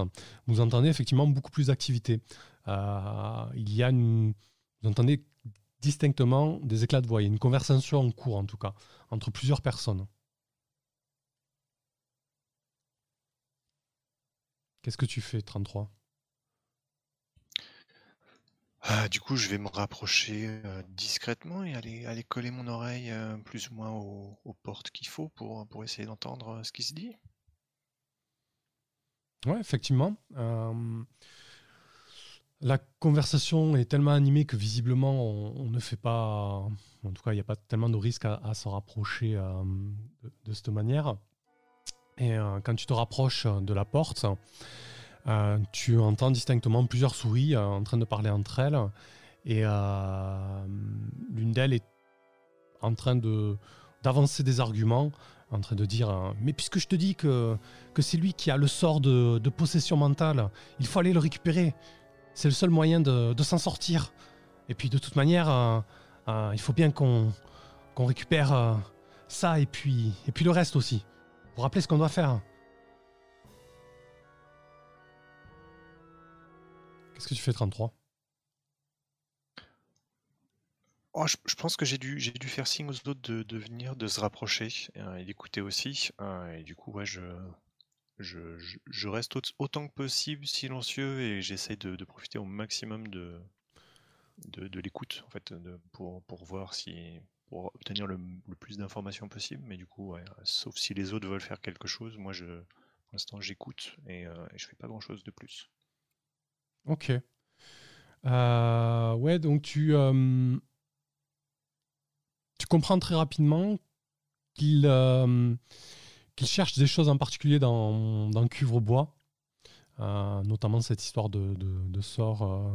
vous entendez effectivement beaucoup plus d'activité. il y a vous entendez distinctement des éclats de voix. Il y a une conversation en cours, en tout cas, entre plusieurs personnes. Qu'est-ce que tu fais, 33 ah, du coup, je vais me rapprocher euh, discrètement et aller, coller mon oreille euh, plus ou moins aux, portes qu'il faut pour, essayer d'entendre euh, ce qui se dit. Ouais, effectivement. la conversation est tellement animée que visiblement on, ne fait pas, en tout cas, il n'y a pas tellement de risque à, s'en rapprocher de, cette manière. Et quand tu te rapproches de la porte, euh, tu entends distinctement plusieurs souris euh, en train de parler entre elles. Et euh, l'une d'elles est en train d'avancer des arguments, en train de dire Mais puisque je te dis que, que c'est lui qui a le sort de, possession mentale, il faut aller le récupérer. C'est le seul moyen de, de s'en sortir. Et puis de toute manière, il faut bien qu'on, qu'on récupère ça et puis, et puis le reste aussi. Vous rappelez ce qu'on doit faire? Qu'est-ce que tu fais 33 oh, je, pense que j'ai dû, faire signe aux autres de, venir, de se rapprocher euh, et d'écouter aussi. Euh, et du coup, je, reste autant que possible silencieux et j'essaie de, profiter au maximum de, l'écoute en fait, pour, pour voir si pour obtenir le, plus d'informations possible. Mais du coup, sauf si les autres veulent faire quelque chose, moi, je, pour l'instant, j'écoute et, euh, et je fais pas grand chose de plus. Ok. Euh, ouais, donc tu, euh, tu comprends très rapidement qu'il euh, qu'il cherche des choses en particulier dans, dans Cuivre Bois, notamment cette histoire de, de sort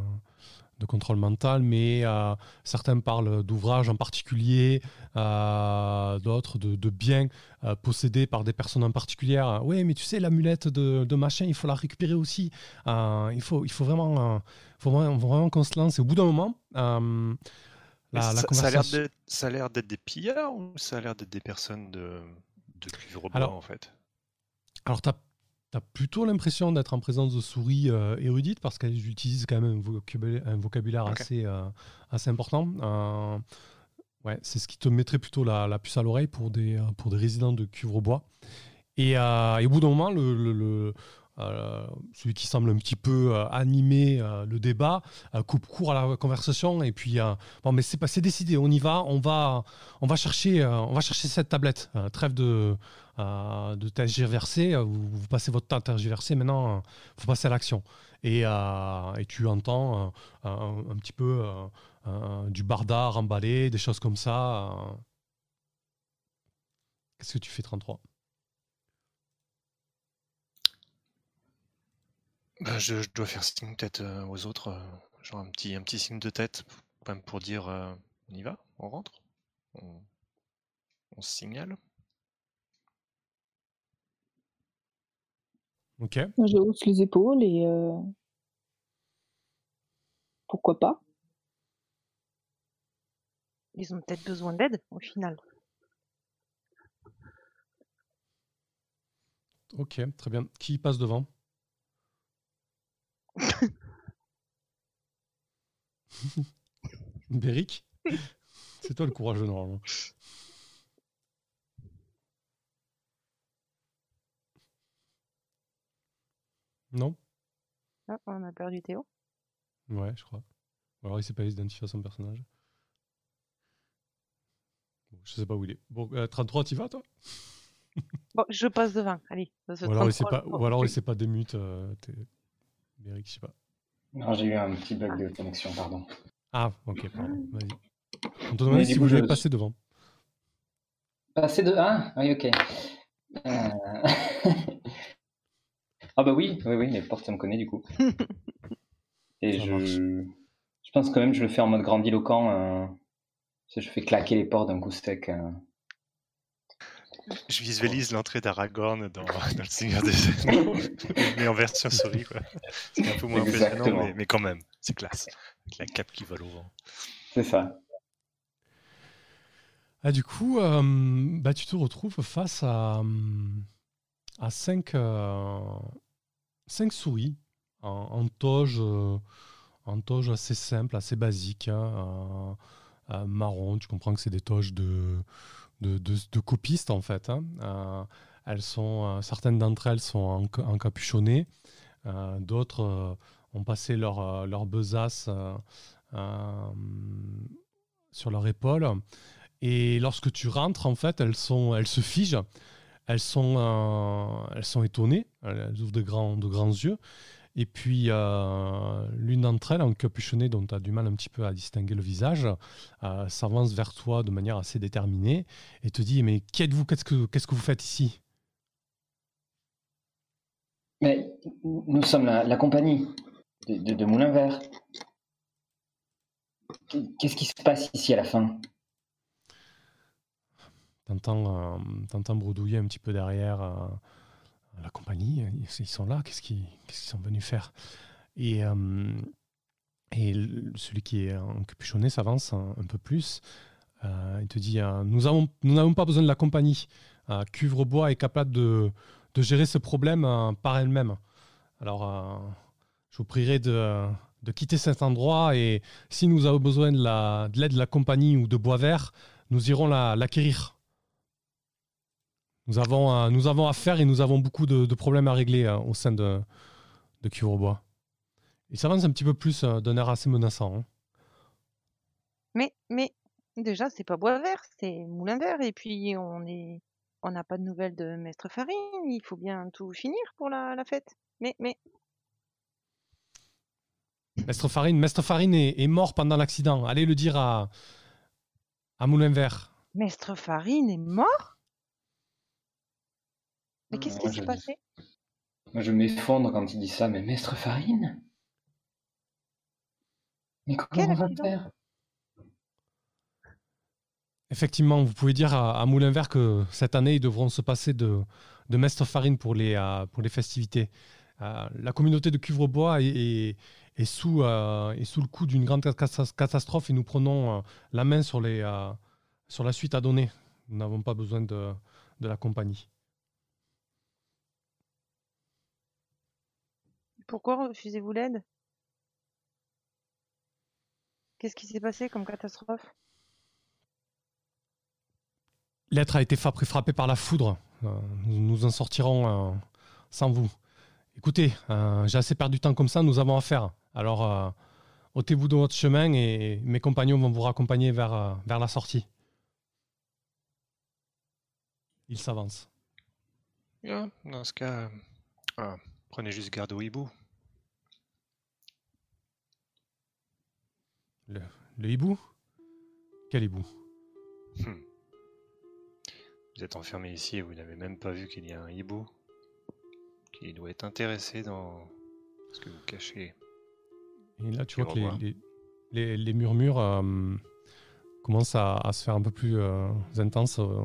de contrôle mental, mais euh, certains parlent d'ouvrages en particulier, euh, d'autres de, biens euh, possédés par des personnes en particulier. Oui, mais tu sais, l'amulette de, de, machin, il faut la récupérer aussi. il, faut, il faut vraiment, faut vraiment, qu'on se lance. Et au bout d'un moment, la, ça, conversation... ça a l'air d'être des pillards ou ça a l'air d'être des personnes de, de cuivre bois, en fait? Alors, tu as tu plutôt l'impression d'être en présence de souris euh, érudites parce qu'elles utilisent quand même un vocabulaire, assez, euh, assez important. Euh, ouais, c'est ce qui te mettrait plutôt la, puce à l'oreille pour des, pour des résidents de Cuivre-Bois. Et, au bout d'un moment, le, celui qui semble un petit peu animer le débat coupe court à la conversation et puis mais c'est décidé on y va on va chercher on va chercher cette tablette trêve de euh, de tergiverser. Euh, vous, passez votre temps à tergiverser. Maintenant, euh, faut passer à l'action. Et, et, tu entends un, petit peu du bardard emballé, des choses comme ça. Qu'est-ce que tu fais, 33 bah, je, dois faire signe peut-être aux autres, genre un petit, un petit signe de tête pour, pour dire on y va, on rentre, on, on se signale. Ok. Je hausse les épaules et euh, pourquoi pas. Ils ont peut-être besoin d'aide au final. Ok, très bien. Qui passe devant? Béric C'est toi le courageux normalement. Non? Ah, On a perdu Théo Ouais, je crois. Ou alors il s'est pas identifié à son personnage. je sais pas où il est. Bon, 33, euh, t'y vas toi? Bon, je passe devant, allez. Ou alors, il s'est pas, ou alors il s'est pas démute. Euh, Eric, je sais pas. Non, j'ai eu un petit bug de connexion, pardon. Ah, ok, pardon. Vas-y. On te demandait si vous voulez passer devant. Passer devant Ah, oui, ok. Euh... Ah bah oui, oui, oui, les portes, ça me connaît du coup. Et je... je pense quand même je le fais en mode grandiloquent. Euh... Je fais claquer les portes d'un coup sec. Euh... Je visualise l'entrée d'Aragorn dans, dans, Le Seigneur des Anneaux, mais en version souris. C'est un peu moins impressionnant, mais, mais, quand même, c'est classe. Avec la cape qui vole au vent. C'est ça. Ah, du coup, euh, bah, tu te retrouves face à, à cinq, cinq souris en, toge, en toge assez simple, assez basique, hein, marron. Tu comprends que c'est des toges de, de, copistes en fait. Hein. elles sont, certaines d'entre elles sont encapuchonnées, d'autres ont passé leur, leur besace sur leur épaule. Et lorsque tu rentres, en fait, elles, sont, elles se figent, elles sont, euh, elles sont étonnées, elles ouvrent de grands, de grands yeux. Et puis, euh, l'une d'entre elles, encapuchonnée, dont tu as du mal un petit peu à distinguer le visage, euh, s'avance vers toi de manière assez déterminée et te dit Mais qui êtes-vous? Qu'est-ce que, qu'est-ce que vous faites ici? Mais nous sommes la, compagnie de, de Moulin Vert. Qu'est-ce qui se passe ici à la fin? T'entends, euh, bredouiller un petit peu derrière euh, la compagnie. Ils sont là. Qu'est-ce qu'ils, sont venus faire? Et, euh, celui qui est encapuchonné s'avance un, peu plus. il te dit Nous n'avons pas besoin de la compagnie. Cuvrebois est capable de, gérer ce problème par elle-même. Alors, je vous prierai de, quitter cet endroit et si nous avons besoin de l'aide de la compagnie ou de bois vert, nous irons l'acquérir. Nous avons, euh, nous avons affaire et nous avons beaucoup de, problèmes à régler euh, au sein de, de Cuvrebois. Il s'avance un petit peu plus euh, d'un air assez menaçant. Hein. Mais, mais déjà, c'est pas bois vert, c'est moulin vert. Et puis, on est, on n'a pas de nouvelles de Maître Farine. Il faut bien tout finir pour la, la fête. Mais, mais, Mestre Farine, Mestre Farine est, mort pendant l'accident. Allez le dire à, à Moulin Vert. Mestre Farine est mort? Mais qu'est-ce qui s'est passé? Moi, je m'effondre quand il dit ça. Mais Mestre Farine? Mais comment on va faire? Effectivement, vous pouvez dire à, Moulin Vert que cette année, ils devront se passer de, de Mestre Farine pour les, euh, pour les festivités. Euh, la communauté de Cuvrebois est, est sous, euh, sous le coup d'une grande catastrophe et nous prenons euh, la main sur, les, euh, sur la suite à donner. Nous n'avons pas besoin de, de la compagnie. Pourquoi refusez-vous l'aide? Qu'est-ce qui s'est passé comme catastrophe? L'être a été frappé par la foudre. Nous nous en sortirons sans vous. Écoutez, j'ai assez perdu de temps comme ça, nous avons affaire. Alors, euh, ôtez-vous de votre chemin et mes compagnons vont vous raccompagner vers, euh, vers la sortie. Il s'avance. dans ce cas, euh, prenez juste garde au hibou. Le, hibou? Quel hibou? Hmm. Vous êtes enfermé ici et vous n'avez même pas vu qu'il y a un hibou qui doit être intéressé dans ce que vous cachez. Et là, tu vois que les, les, murmures euh, commencent à, se faire un peu plus euh, intenses euh,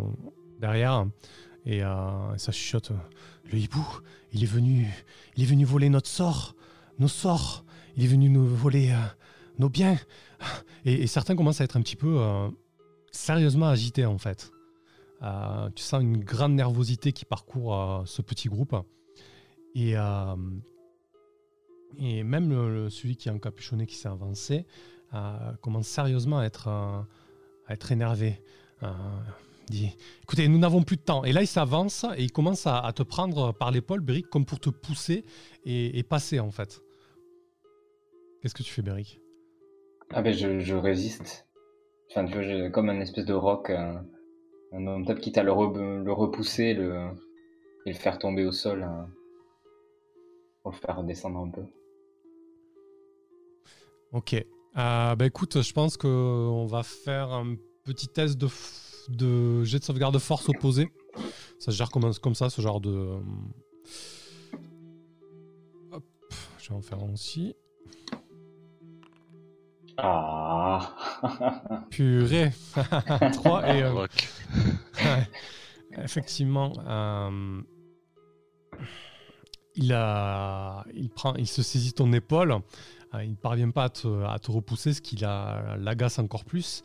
derrière. Et ça chuchote. Le hibou, il est venu, il est venu voler notre sort, nos sorts. Il est venu nous voler nos biens. Et, certains commencent à être un petit peu sérieusement agités en fait. tu sens une grande nervosité qui parcourt ce petit groupe. Et, même celui qui est encapuchonné, qui s'est avancé, euh, commence sérieusement à être, euh, à être énervé. Dit Écoutez, nous n'avons plus de temps. Et là, il s'avance et il commence à, te prendre par l'épaule, Beric, comme pour te pousser et, passer, en fait. Qu'est-ce que tu fais, Beric? Ah, ben, je, résiste. Enfin, tu vois, comme un espèce de roc, un, homme top quitte à le, le repousser le, et le faire tomber au sol. Hein, pour le faire descendre un peu. Ok. Euh, bah écoute, je pense qu'on va faire un petit test de, de jet de sauvegarde de force opposé. Ça se gère comme, comme ça, ce genre de. Euh, hop, je vais en faire un aussi. Ah Purée 3 et. Euh, effectivement. Euh, il, a, il, prend, il se saisit ton épaule euh, il ne parvient pas à te, repousser, ce qui l'agace encore plus.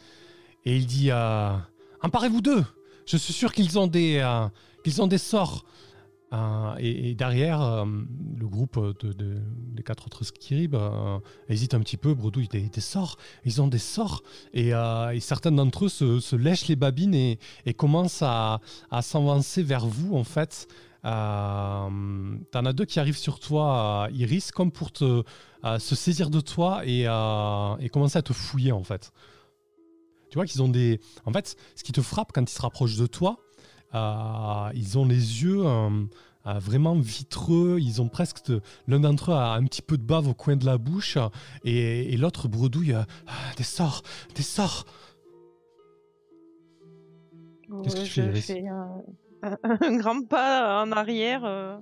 Et il dit euh, Emparez-vous d'eux Je suis sûr qu'ils ont, des, euh, ont des sorts. Euh, et, derrière, euh, le groupe de, des quatre autres Skirib euh, hésite un petit peu. Brodou, il a des sorts. Ils ont des sorts. Et, certains d'entre eux se, lèchent les babines et, commencent à, s'avancer vers vous, en fait. T'en as deux qui arrivent sur toi, Iris, comme pour te, se saisir de toi et, commencer à te fouiller, en fait. Tu vois qu'ils ont des. En fait, ce qui te frappe quand ils se rapprochent de toi, euh, ils ont les yeux euh, euh, vraiment vitreux. Ils ont presque. L'un d'entre eux a un petit peu de bave au coin de la bouche. Et, l'autre bredouille ah, Des sorts Des sorts Qu'est-ce que tu fais, Je fais un, grand pas en arrière,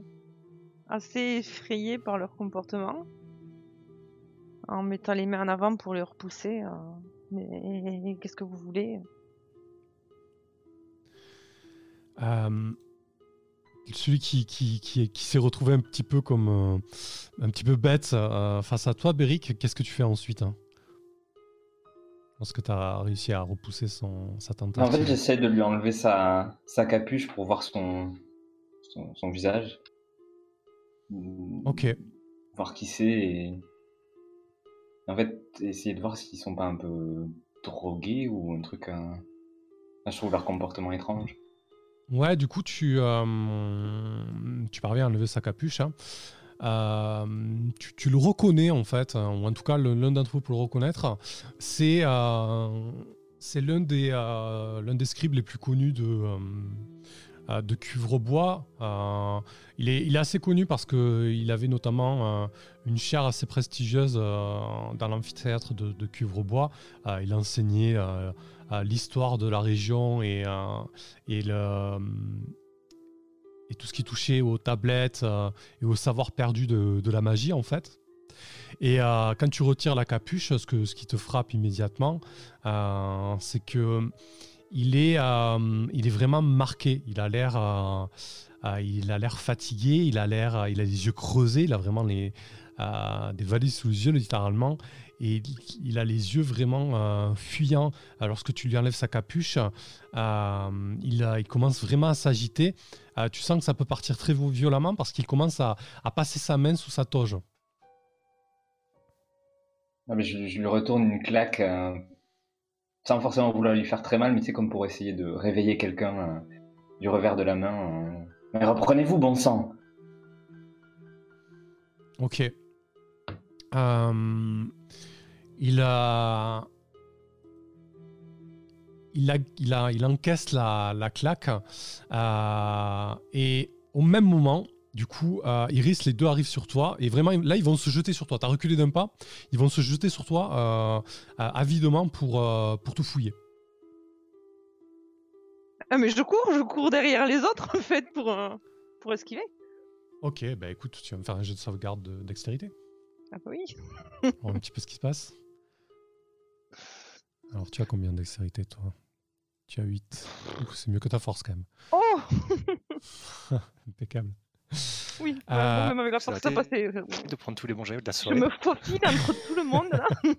assez effrayé par leur comportement, en mettant les mains en avant pour les repousser. Mais qu'est-ce que vous voulez? Euh, celui qui, qui, qui, qui s'est retrouvé un petit peu comme euh, un petit peu bête euh, face à toi, Beric, qu'est-ce que tu fais ensuite hein? Lorsque tu as réussi à repousser son, sa tentative. En fait, j'essaie de lui enlever sa, sa capuche pour voir son, son, visage. Ok. Voir qui c'est et. En fait, essayer de voir s'ils sont pas un peu drogués ou un truc. je trouve leur comportement étrange. Ouais, du coup, tu, euh, tu parviens à enlever sa capuche. Hein. Euh, tu, le reconnais en fait, hein, ou en tout cas l'un d'entre vous pour le reconnaître. C'est euh, c'est l'un des, l'un des scribes les plus connus de, de Cuvrebois. il, est, il est assez connu parce qu'il avait notamment une chaire assez prestigieuse dans l'amphithéâtre de, de Cuvrebois. il enseignait l'histoire de la région et, euh, tout ce qui touchait aux tablettes euh, et au savoir perdu de, la magie en fait. Et euh, quand tu retires la capuche, ce qui te frappe immédiatement, c'est que il est, il est vraiment marqué. Il a l'air, il a l'air fatigué. Il a l'air, il a les yeux creusés. Il a vraiment les, des valises sous les yeux littéralement et il a les yeux vraiment euh, fuyants. Lorsque tu lui enlèves sa capuche, euh, il, commence vraiment à s'agiter. Euh, tu sens que ça peut partir très violemment parce qu'il commence à, passer sa main sous sa toge. mais je, lui retourne une claque sans forcément vouloir lui faire très mal, mais c'est comme pour essayer de réveiller quelqu'un du revers de la main. Mais reprenez-vous, bon sang Ok. Euh, il a. Il, a, il, encaisse la, la claque euh, et au même moment, du coup, euh, Iris, les deux arrivent sur toi et vraiment là, ils vont se jeter sur toi. Tu as reculé d'un pas, ils vont se jeter sur toi euh, avidement pour, pour te fouiller. Ah, mais je cours, je cours derrière les autres en fait pour, pour esquiver. Ok, bah écoute, tu vas me faire un jeu de sauvegarde de dextérité. Ah bah oui. un petit peu ce qui se passe. Alors, tu as combien de dextérité, toi? Tu as 8. C'est mieux que ta force, quand même. Oh Impeccable. Oui, euh, même avec la force, ça passait. De prendre tous les bons jets de la soirée. Je me faufile entre tout le monde, là.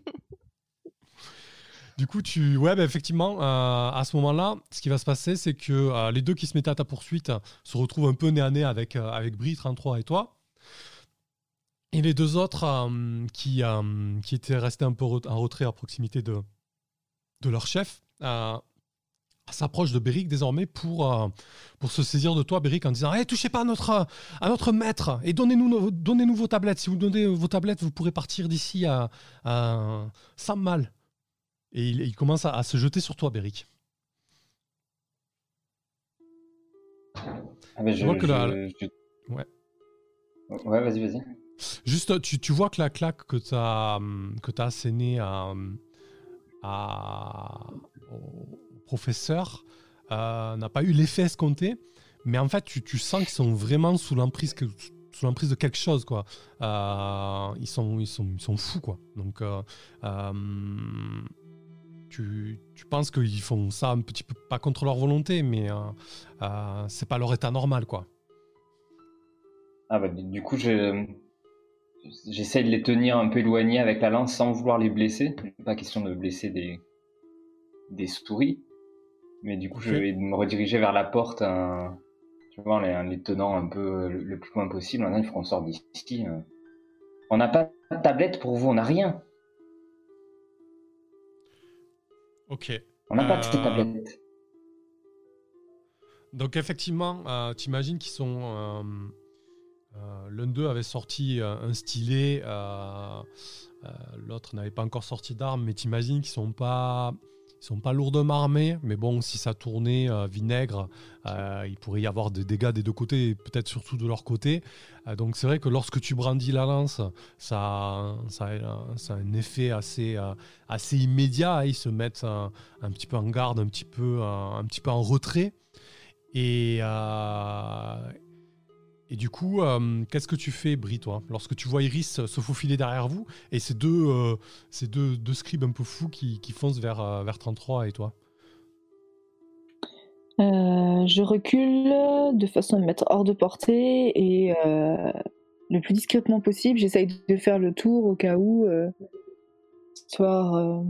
Du coup, tu, ouais, bah, effectivement, euh, à ce moment-là, ce qui va se passer, c'est que euh, les deux qui se mettaient à ta poursuite se retrouvent un peu nez à nez avec, avec Brie, 33 et toi. Et les deux autres qui, qui étaient restés un peu en retrait à proximité de, de leur chef euh, s'approche de Beric désormais pour, euh, pour se saisir de toi, Beric, en disant hey, touchez pas à notre, à notre maître et donnez-nous donnez vos tablettes. Si vous donnez vos tablettes, vous pourrez partir d'ici à, sans mal. Et il, commence à, se jeter sur toi, Beric. Ah je, vois que Ouais. Ouais, vas-y, vas-y. Juste, tu, tu, vois que la claque que tu as, que as assénée à au professeur euh, n'a pas eu l'effet escompté, mais en fait, tu, sens qu'ils sont vraiment sous l'emprise de quelque chose quoi euh, ils sont ils sont ils sont fous quoi donc euh, tu, tu, penses qu'ils font ça un petit peu pas contre leur volonté mais c'est pas leur état normal quoi ah bah, du coup je j'essaie de les tenir un peu éloignés avec la lance sans vouloir les blesser. Pas question de blesser des, des souris. Mais du coup, je vais me rediriger vers la porte. Tu vois, en les, en les tenant un peu le, le plus loin possible. Maintenant, il faut qu'on sorte d'ici. euh. On n'a pas de tablette pour vous, on n'a rien. Ok. On n'a pas de Euh, tablette. Donc effectivement, euh, t'imagines qu'ils sont... euh, euh, L'un d'eux avait sorti euh, un stylet, euh, euh, l'autre n'avait pas encore sorti d'armes, mais t'imagines qu'ils sont pas... Ils sont pas lourdement armés, mais bon, si ça tournait euh, vinaigre, euh, il pourrait y avoir des dégâts des deux côtés, peut-être surtout de leur côté. Euh, donc c'est vrai que lorsque tu brandis la lance, ça, ça, a- ça a un effet assez, assez immédiat. Ils se mettent euh, un petit peu en garde, un petit peu, euh, un petit peu en retrait. Et, et du coup, euh, qu'est-ce que tu fais, Brie, toi, lorsque tu vois Iris se faufiler derrière vous et ces deux, euh, ces deux, scribes un peu fous qui, foncent vers, euh, vers 33 et toi? Je recule de façon à me mettre hors de portée et le plus discrètement possible, j'essaye de faire le tour au cas où, histoire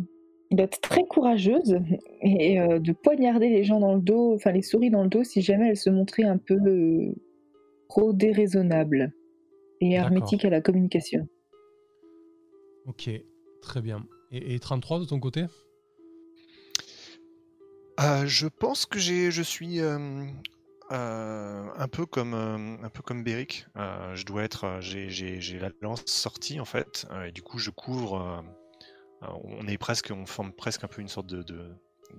d'être très courageuse et de poignarder les gens dans le dos, enfin les souris dans le dos si jamais elles se montraient un peu trop déraisonnables et D'accord. hermétiques à la communication. Ok, très bien. Et, et 33 de ton côté? Euh, je pense que j'ai, je suis euh, euh, un peu comme euh, un peu comme Beric. Euh, je dois être, j'ai, la lance sortie en fait, euh, et du coup je couvre. on est presque, on forme presque un peu une sorte de, de,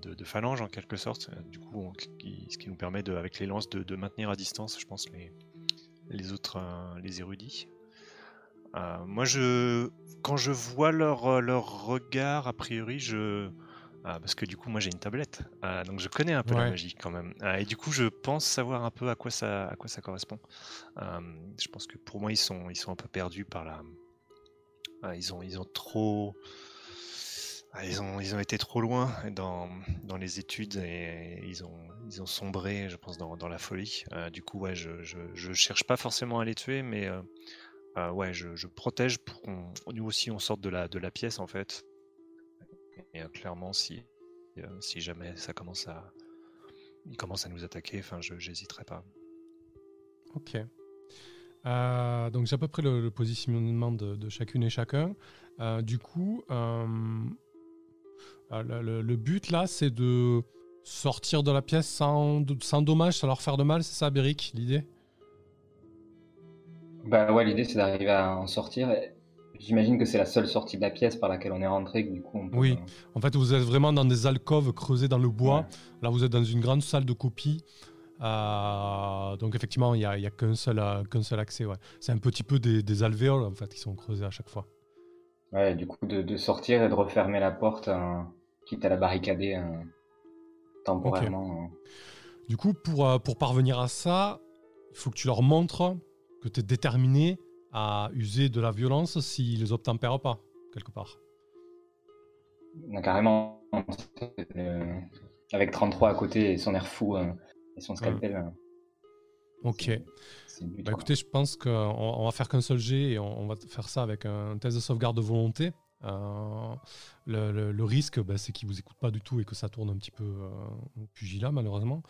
de- de phalange en quelque sorte. Du coup, on- qui- ce qui nous permet de, avec les lances de, de maintenir à distance, je pense les les autres, euh, les érudits. Euh, moi, je, quand je vois leur, euh, leur regard, a priori, je, ah, parce que du coup, moi j'ai une tablette, Ah, donc je connais un peu Ouais. la magie quand même. Ah, et du coup, je pense savoir un peu à quoi ça, à quoi ça correspond. Euh, je pense que pour moi, ils sont, ils sont un peu perdus par la. Ils ont, ils ont trop. Ah, ils ont, ils ont été trop loin dans, dans les études et ils ont, ils ont sombré, je pense, dans, dans la folie. Euh, du coup, ouais, je, je, cherche pas forcément à les tuer, mais euh, euh, ouais, je, je protège pour qu'on, nous aussi, on sorte de la, de la pièce en fait. Et clairement, si, si jamais ça commence à, ils commencent à nous attaquer, enfin, je j'hésiterai pas. Ok. Donc j'ai à peu près le, positionnement de, chacune et chacun. Du coup, le, le- le but là, c'est de sortir de la pièce sans, sans dommage, sans leur faire de mal, c'est ça, Béric, l'idée? Bah ouais, l'idée c'est d'arriver à en sortir. J'imagine que c'est la seule sortie de la pièce par laquelle on est rentré, que du coup on peut. Oui. En fait, vous êtes vraiment dans des alcôves creusées dans le bois. Ouais. Là, vous êtes dans une grande salle de copie. Euh, donc effectivement, il n'y a, il y a qu'un seul, euh, qu'un seul accès. Ouais. C'est un petit peu des, des alvéoles en fait, qui sont creusés à chaque fois. Ouais, du coup de, de sortir et de refermer la porte, euh, quitte à la barricader euh, temporairement. euh. Du coup, pour, euh, pour parvenir à ça, il faut que tu leur montres que tu es déterminé à user de la violence s'ils les obtempèrent pas, quelque part. Carrément euh, avec 33 à côté et son air fou euh, et son scalpel. euh, Ok. c'est le but, Bah écoutez, je pense qu'on on va faire qu'un seul jet et on, on va faire ça avec un test de sauvegarde de volonté. Euh, le, risque, bah, c'est qu'ils vous écoutent pas du tout et que ça tourne un petit peu euh, au pugilat, malheureusement.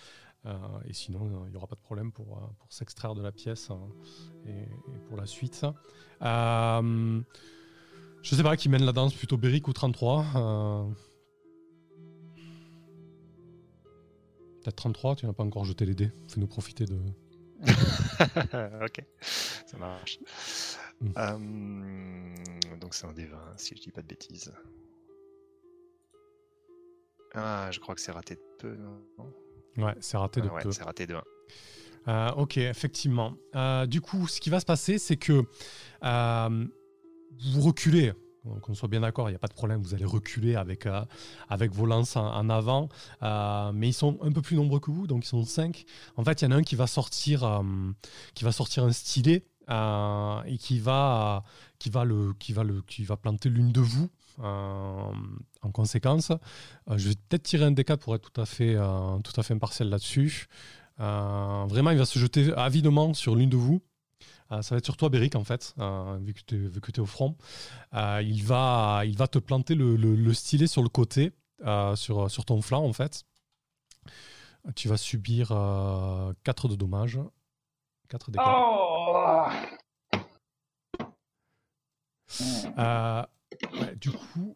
Euh, et sinon, euh, il n'y aura pas de problème pour, pour s'extraire de la pièce et, pour la suite. Je sais pas qui mène la danse, plutôt Beric ou 33. euh. Peut-être 33, tu n'as pas encore jeté les dés. Fais-nous profiter de, ok, ça marche. Mm. Euh, donc c'est un des 20, si je dis pas de bêtises. Ah, je crois que c'est raté de peu, non Ouais, c'est raté de Ah ouais, peu. c'est raté de 1. Euh, ok, effectivement. Euh, du coup, ce qui va se passer, c'est que euh, vous reculez. Qu'on soit bien d'accord, il n'y a pas de problème. Vous allez reculer avec, avec vos lances en, en avant. Mais ils sont un peu plus nombreux que vous, donc ils sont 5. En fait, il y en a un qui va sortir, qui va sortir un stylet euh, et qui va, qui, va le, qui, va le, qui va planter l'une de vous. euh, en conséquence, Euh, je vais peut-être tirer un D4 pour être tout à fait, euh, tout à fait impartial là-dessus. Euh, vraiment, il va se jeter avidement sur l'une de vous. Euh, ça va être sur toi, Beric, en fait, euh, vu que tu es, au front. Euh, il, va, il va te planter le, le- le stylet sur le côté, euh, sur, ton flanc, en fait. Tu vas subir 4 de dommages. 4 dégâts. Oh Euh, ouais, du coup,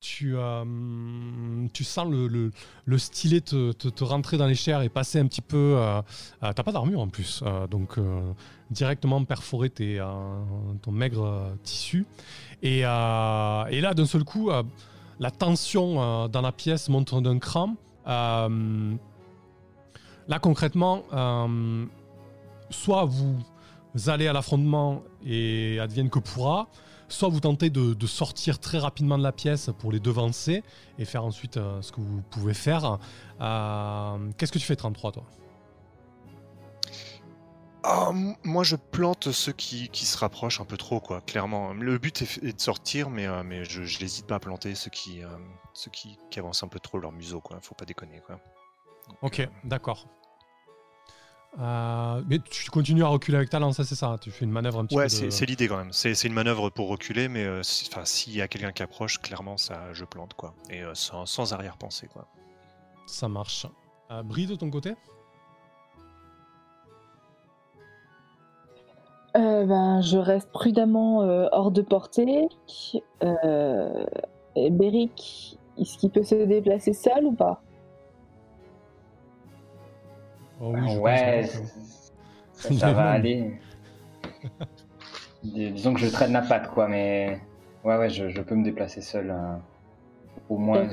tu, euh, tu sens le, le, le stylet te, rentrer dans les chairs et passer un petit peu. euh, euh, T'as pas d'armure en plus, euh, donc euh, directement perforer tes, euh, ton maigre euh, tissu. Et, euh, et là, d'un seul coup, euh, la tension euh, dans la pièce monte d'un cran. Euh, là, concrètement, euh, soit vous allez à l'affrontement et advienne que pourra, soit vous tentez de, de sortir très rapidement de la pièce pour les devancer et faire ensuite euh, ce que vous pouvez faire. Euh, Qu'est-ce que tu fais 33 toi? Ah, moi, je plante ceux qui, qui se rapprochent un peu trop, quoi, clairement. Le but est, est de sortir, mais, euh, mais je, je n'hésite pas à planter ceux qui, ceux qui, qui avancent un peu trop leur museau, quoi. Faut pas déconner, quoi. Donc, Ok, d'accord. Euh, mais tu continues à reculer avec ta lance, ça, c'est ça Tu fais une manœuvre un petit Ouais, peu c'est de... c'est l'idée quand même. C'est c'est une manœuvre pour reculer, mais euh, si- s'il y a quelqu'un qui approche, clairement, ça, je plante, quoi. Et euh, sans, sans arrière-pensée, quoi. Ça marche. Euh, Brie de ton côté? Euh, ben, je reste prudemment euh, hors de portée. Euh, Beric, est-ce qu'il peut se déplacer seul ou pas? Oh oui, ouais, que- ça, ça va aller. Dis- Disons que je traîne la patte, quoi, mais ouais, ouais, je, je peux me déplacer seul, euh, au moins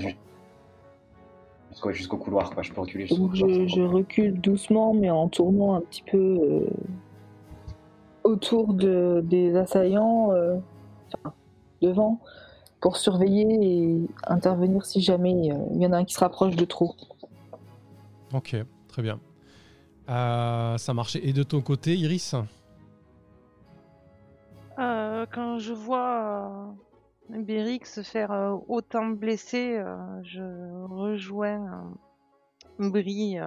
jusqu'au couloir, quoi. Je peux reculer jusqu'au couloir. je, recule doucement, mais en tournant un petit peu euh, autour de, des assaillants, euh, enfin, devant, pour surveiller et intervenir si jamais euh, il y en a un qui se rapproche de trop. Ok, très bien. Euh, ça marchait. Et de ton côté, Iris? Euh, quand je vois euh, Beric se faire euh, autant blesser, je rejoins Brie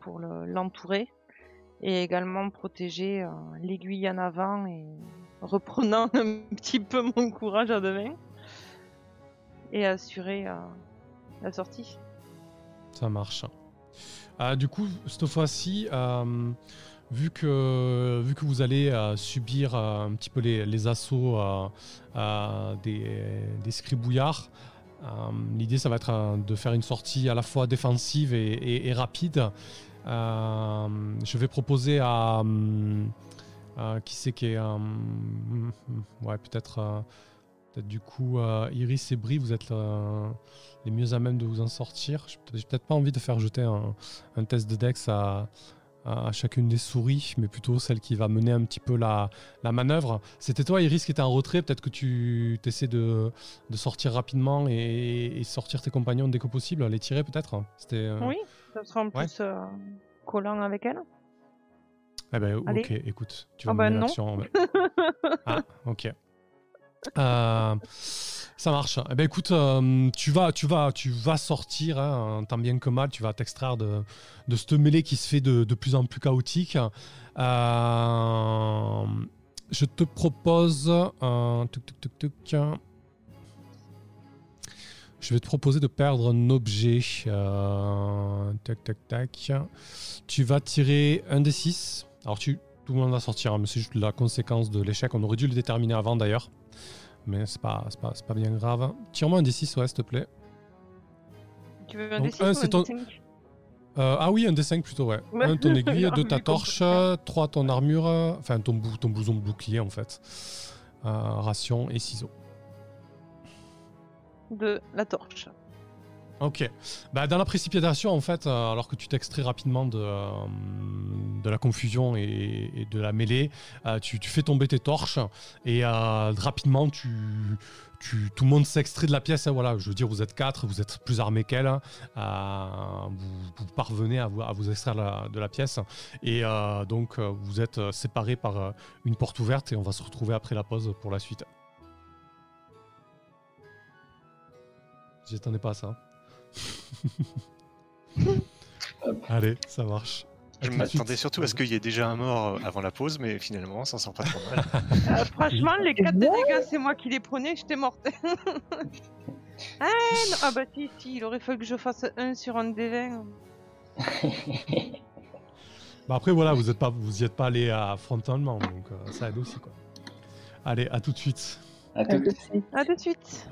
pour le- l'entourer et également protéger l'aiguille en avant et reprenant un petit peu mon courage à deux mains et assurer la sortie. Ça marche. Euh, du coup, cette fois-ci, euh, vu, que, vu que vous allez euh, subir euh, un petit peu les, les assauts des, des scribouillards, l'idée, ça va être de faire une sortie à la fois défensive et, et- rapide. Je vais proposer à... qui c'est qui est... ouais, peut-être... peut-être du coup, euh, Iris et Brie, vous êtes euh, les mieux à même de vous en sortir. J'ai peut-être- pas envie de faire jeter un, un test de Dex à, à chacune des souris, mais plutôt celle qui va mener un petit peu la, la manœuvre. C'était toi, Iris, qui était en retrait. Peut-être que tu essaies de, de sortir rapidement et, et sortir tes compagnons dès que possible, les tirer peut-être. C'était. euh, Oui, ça sera en plus euh, collant avec elle. Eh ben, Allez. ok, écoute, tu vas Ah bah mener l'action. ah, ok. Euh, ça marche. Eh ben, écoute, euh, tu vas, tu vas, tu vas sortir, hein, tant bien que mal, tu vas t'extraire de, de cette mêlée qui se fait de, plus en plus chaotique. Euh, je te propose, je vais te proposer de perdre un objet. Tac, tac, tac. Tu vas tirer un des 6. Alors, tout le monde va sortir, hein, mais c'est juste la conséquence de l'échec. On aurait dû le déterminer avant d'ailleurs. Mais c'est pas, bien grave. Tire-moi un des 6, ouais, s'il te plaît. Tu veux un Donc, D6 un, ou un ton- D5? Euh, ah oui, un des 5 plutôt, ouais. Ouais. Un ton aiguille, J'ai deux ta torche, trois ton armure, enfin ton, bou- ton blouson de bouclier en fait. Euh, ration et ciseaux. de la torche. Ok. Bah, dans la précipitation, en fait, euh, alors que tu t'extrais rapidement de, euh, de la confusion et, de la mêlée, euh, tu, fais tomber tes torches et rapidement, tu, tu, tout le monde s'extrait de la pièce. hein, voilà, je veux dire, vous êtes quatre, vous êtes plus armés qu'elle. hein, vous, parvenez à vous, à vous extraire de la pièce. Et donc, vous êtes séparés par une porte ouverte et on va se retrouver après la pause pour la suite. J'y attendais pas à ça. Allez, ça marche. Je de m'attendais surtout à ce qu'il y ait déjà un mort avant la pause, mais finalement, ça sent pas trop mal. Euh, franchement, les 4 Ouais. dégâts, c'est moi qui les prenais, j'étais morte. Ah, non, ah bah si, si, il aurait fallu que je fasse un sur un des 20. Bah après, voilà, vous êtes pas, vous y êtes pas allé à frontalement, donc euh, ça aide aussi, quoi. Allez, à tout de suite. À tout de suite. À tout de suite.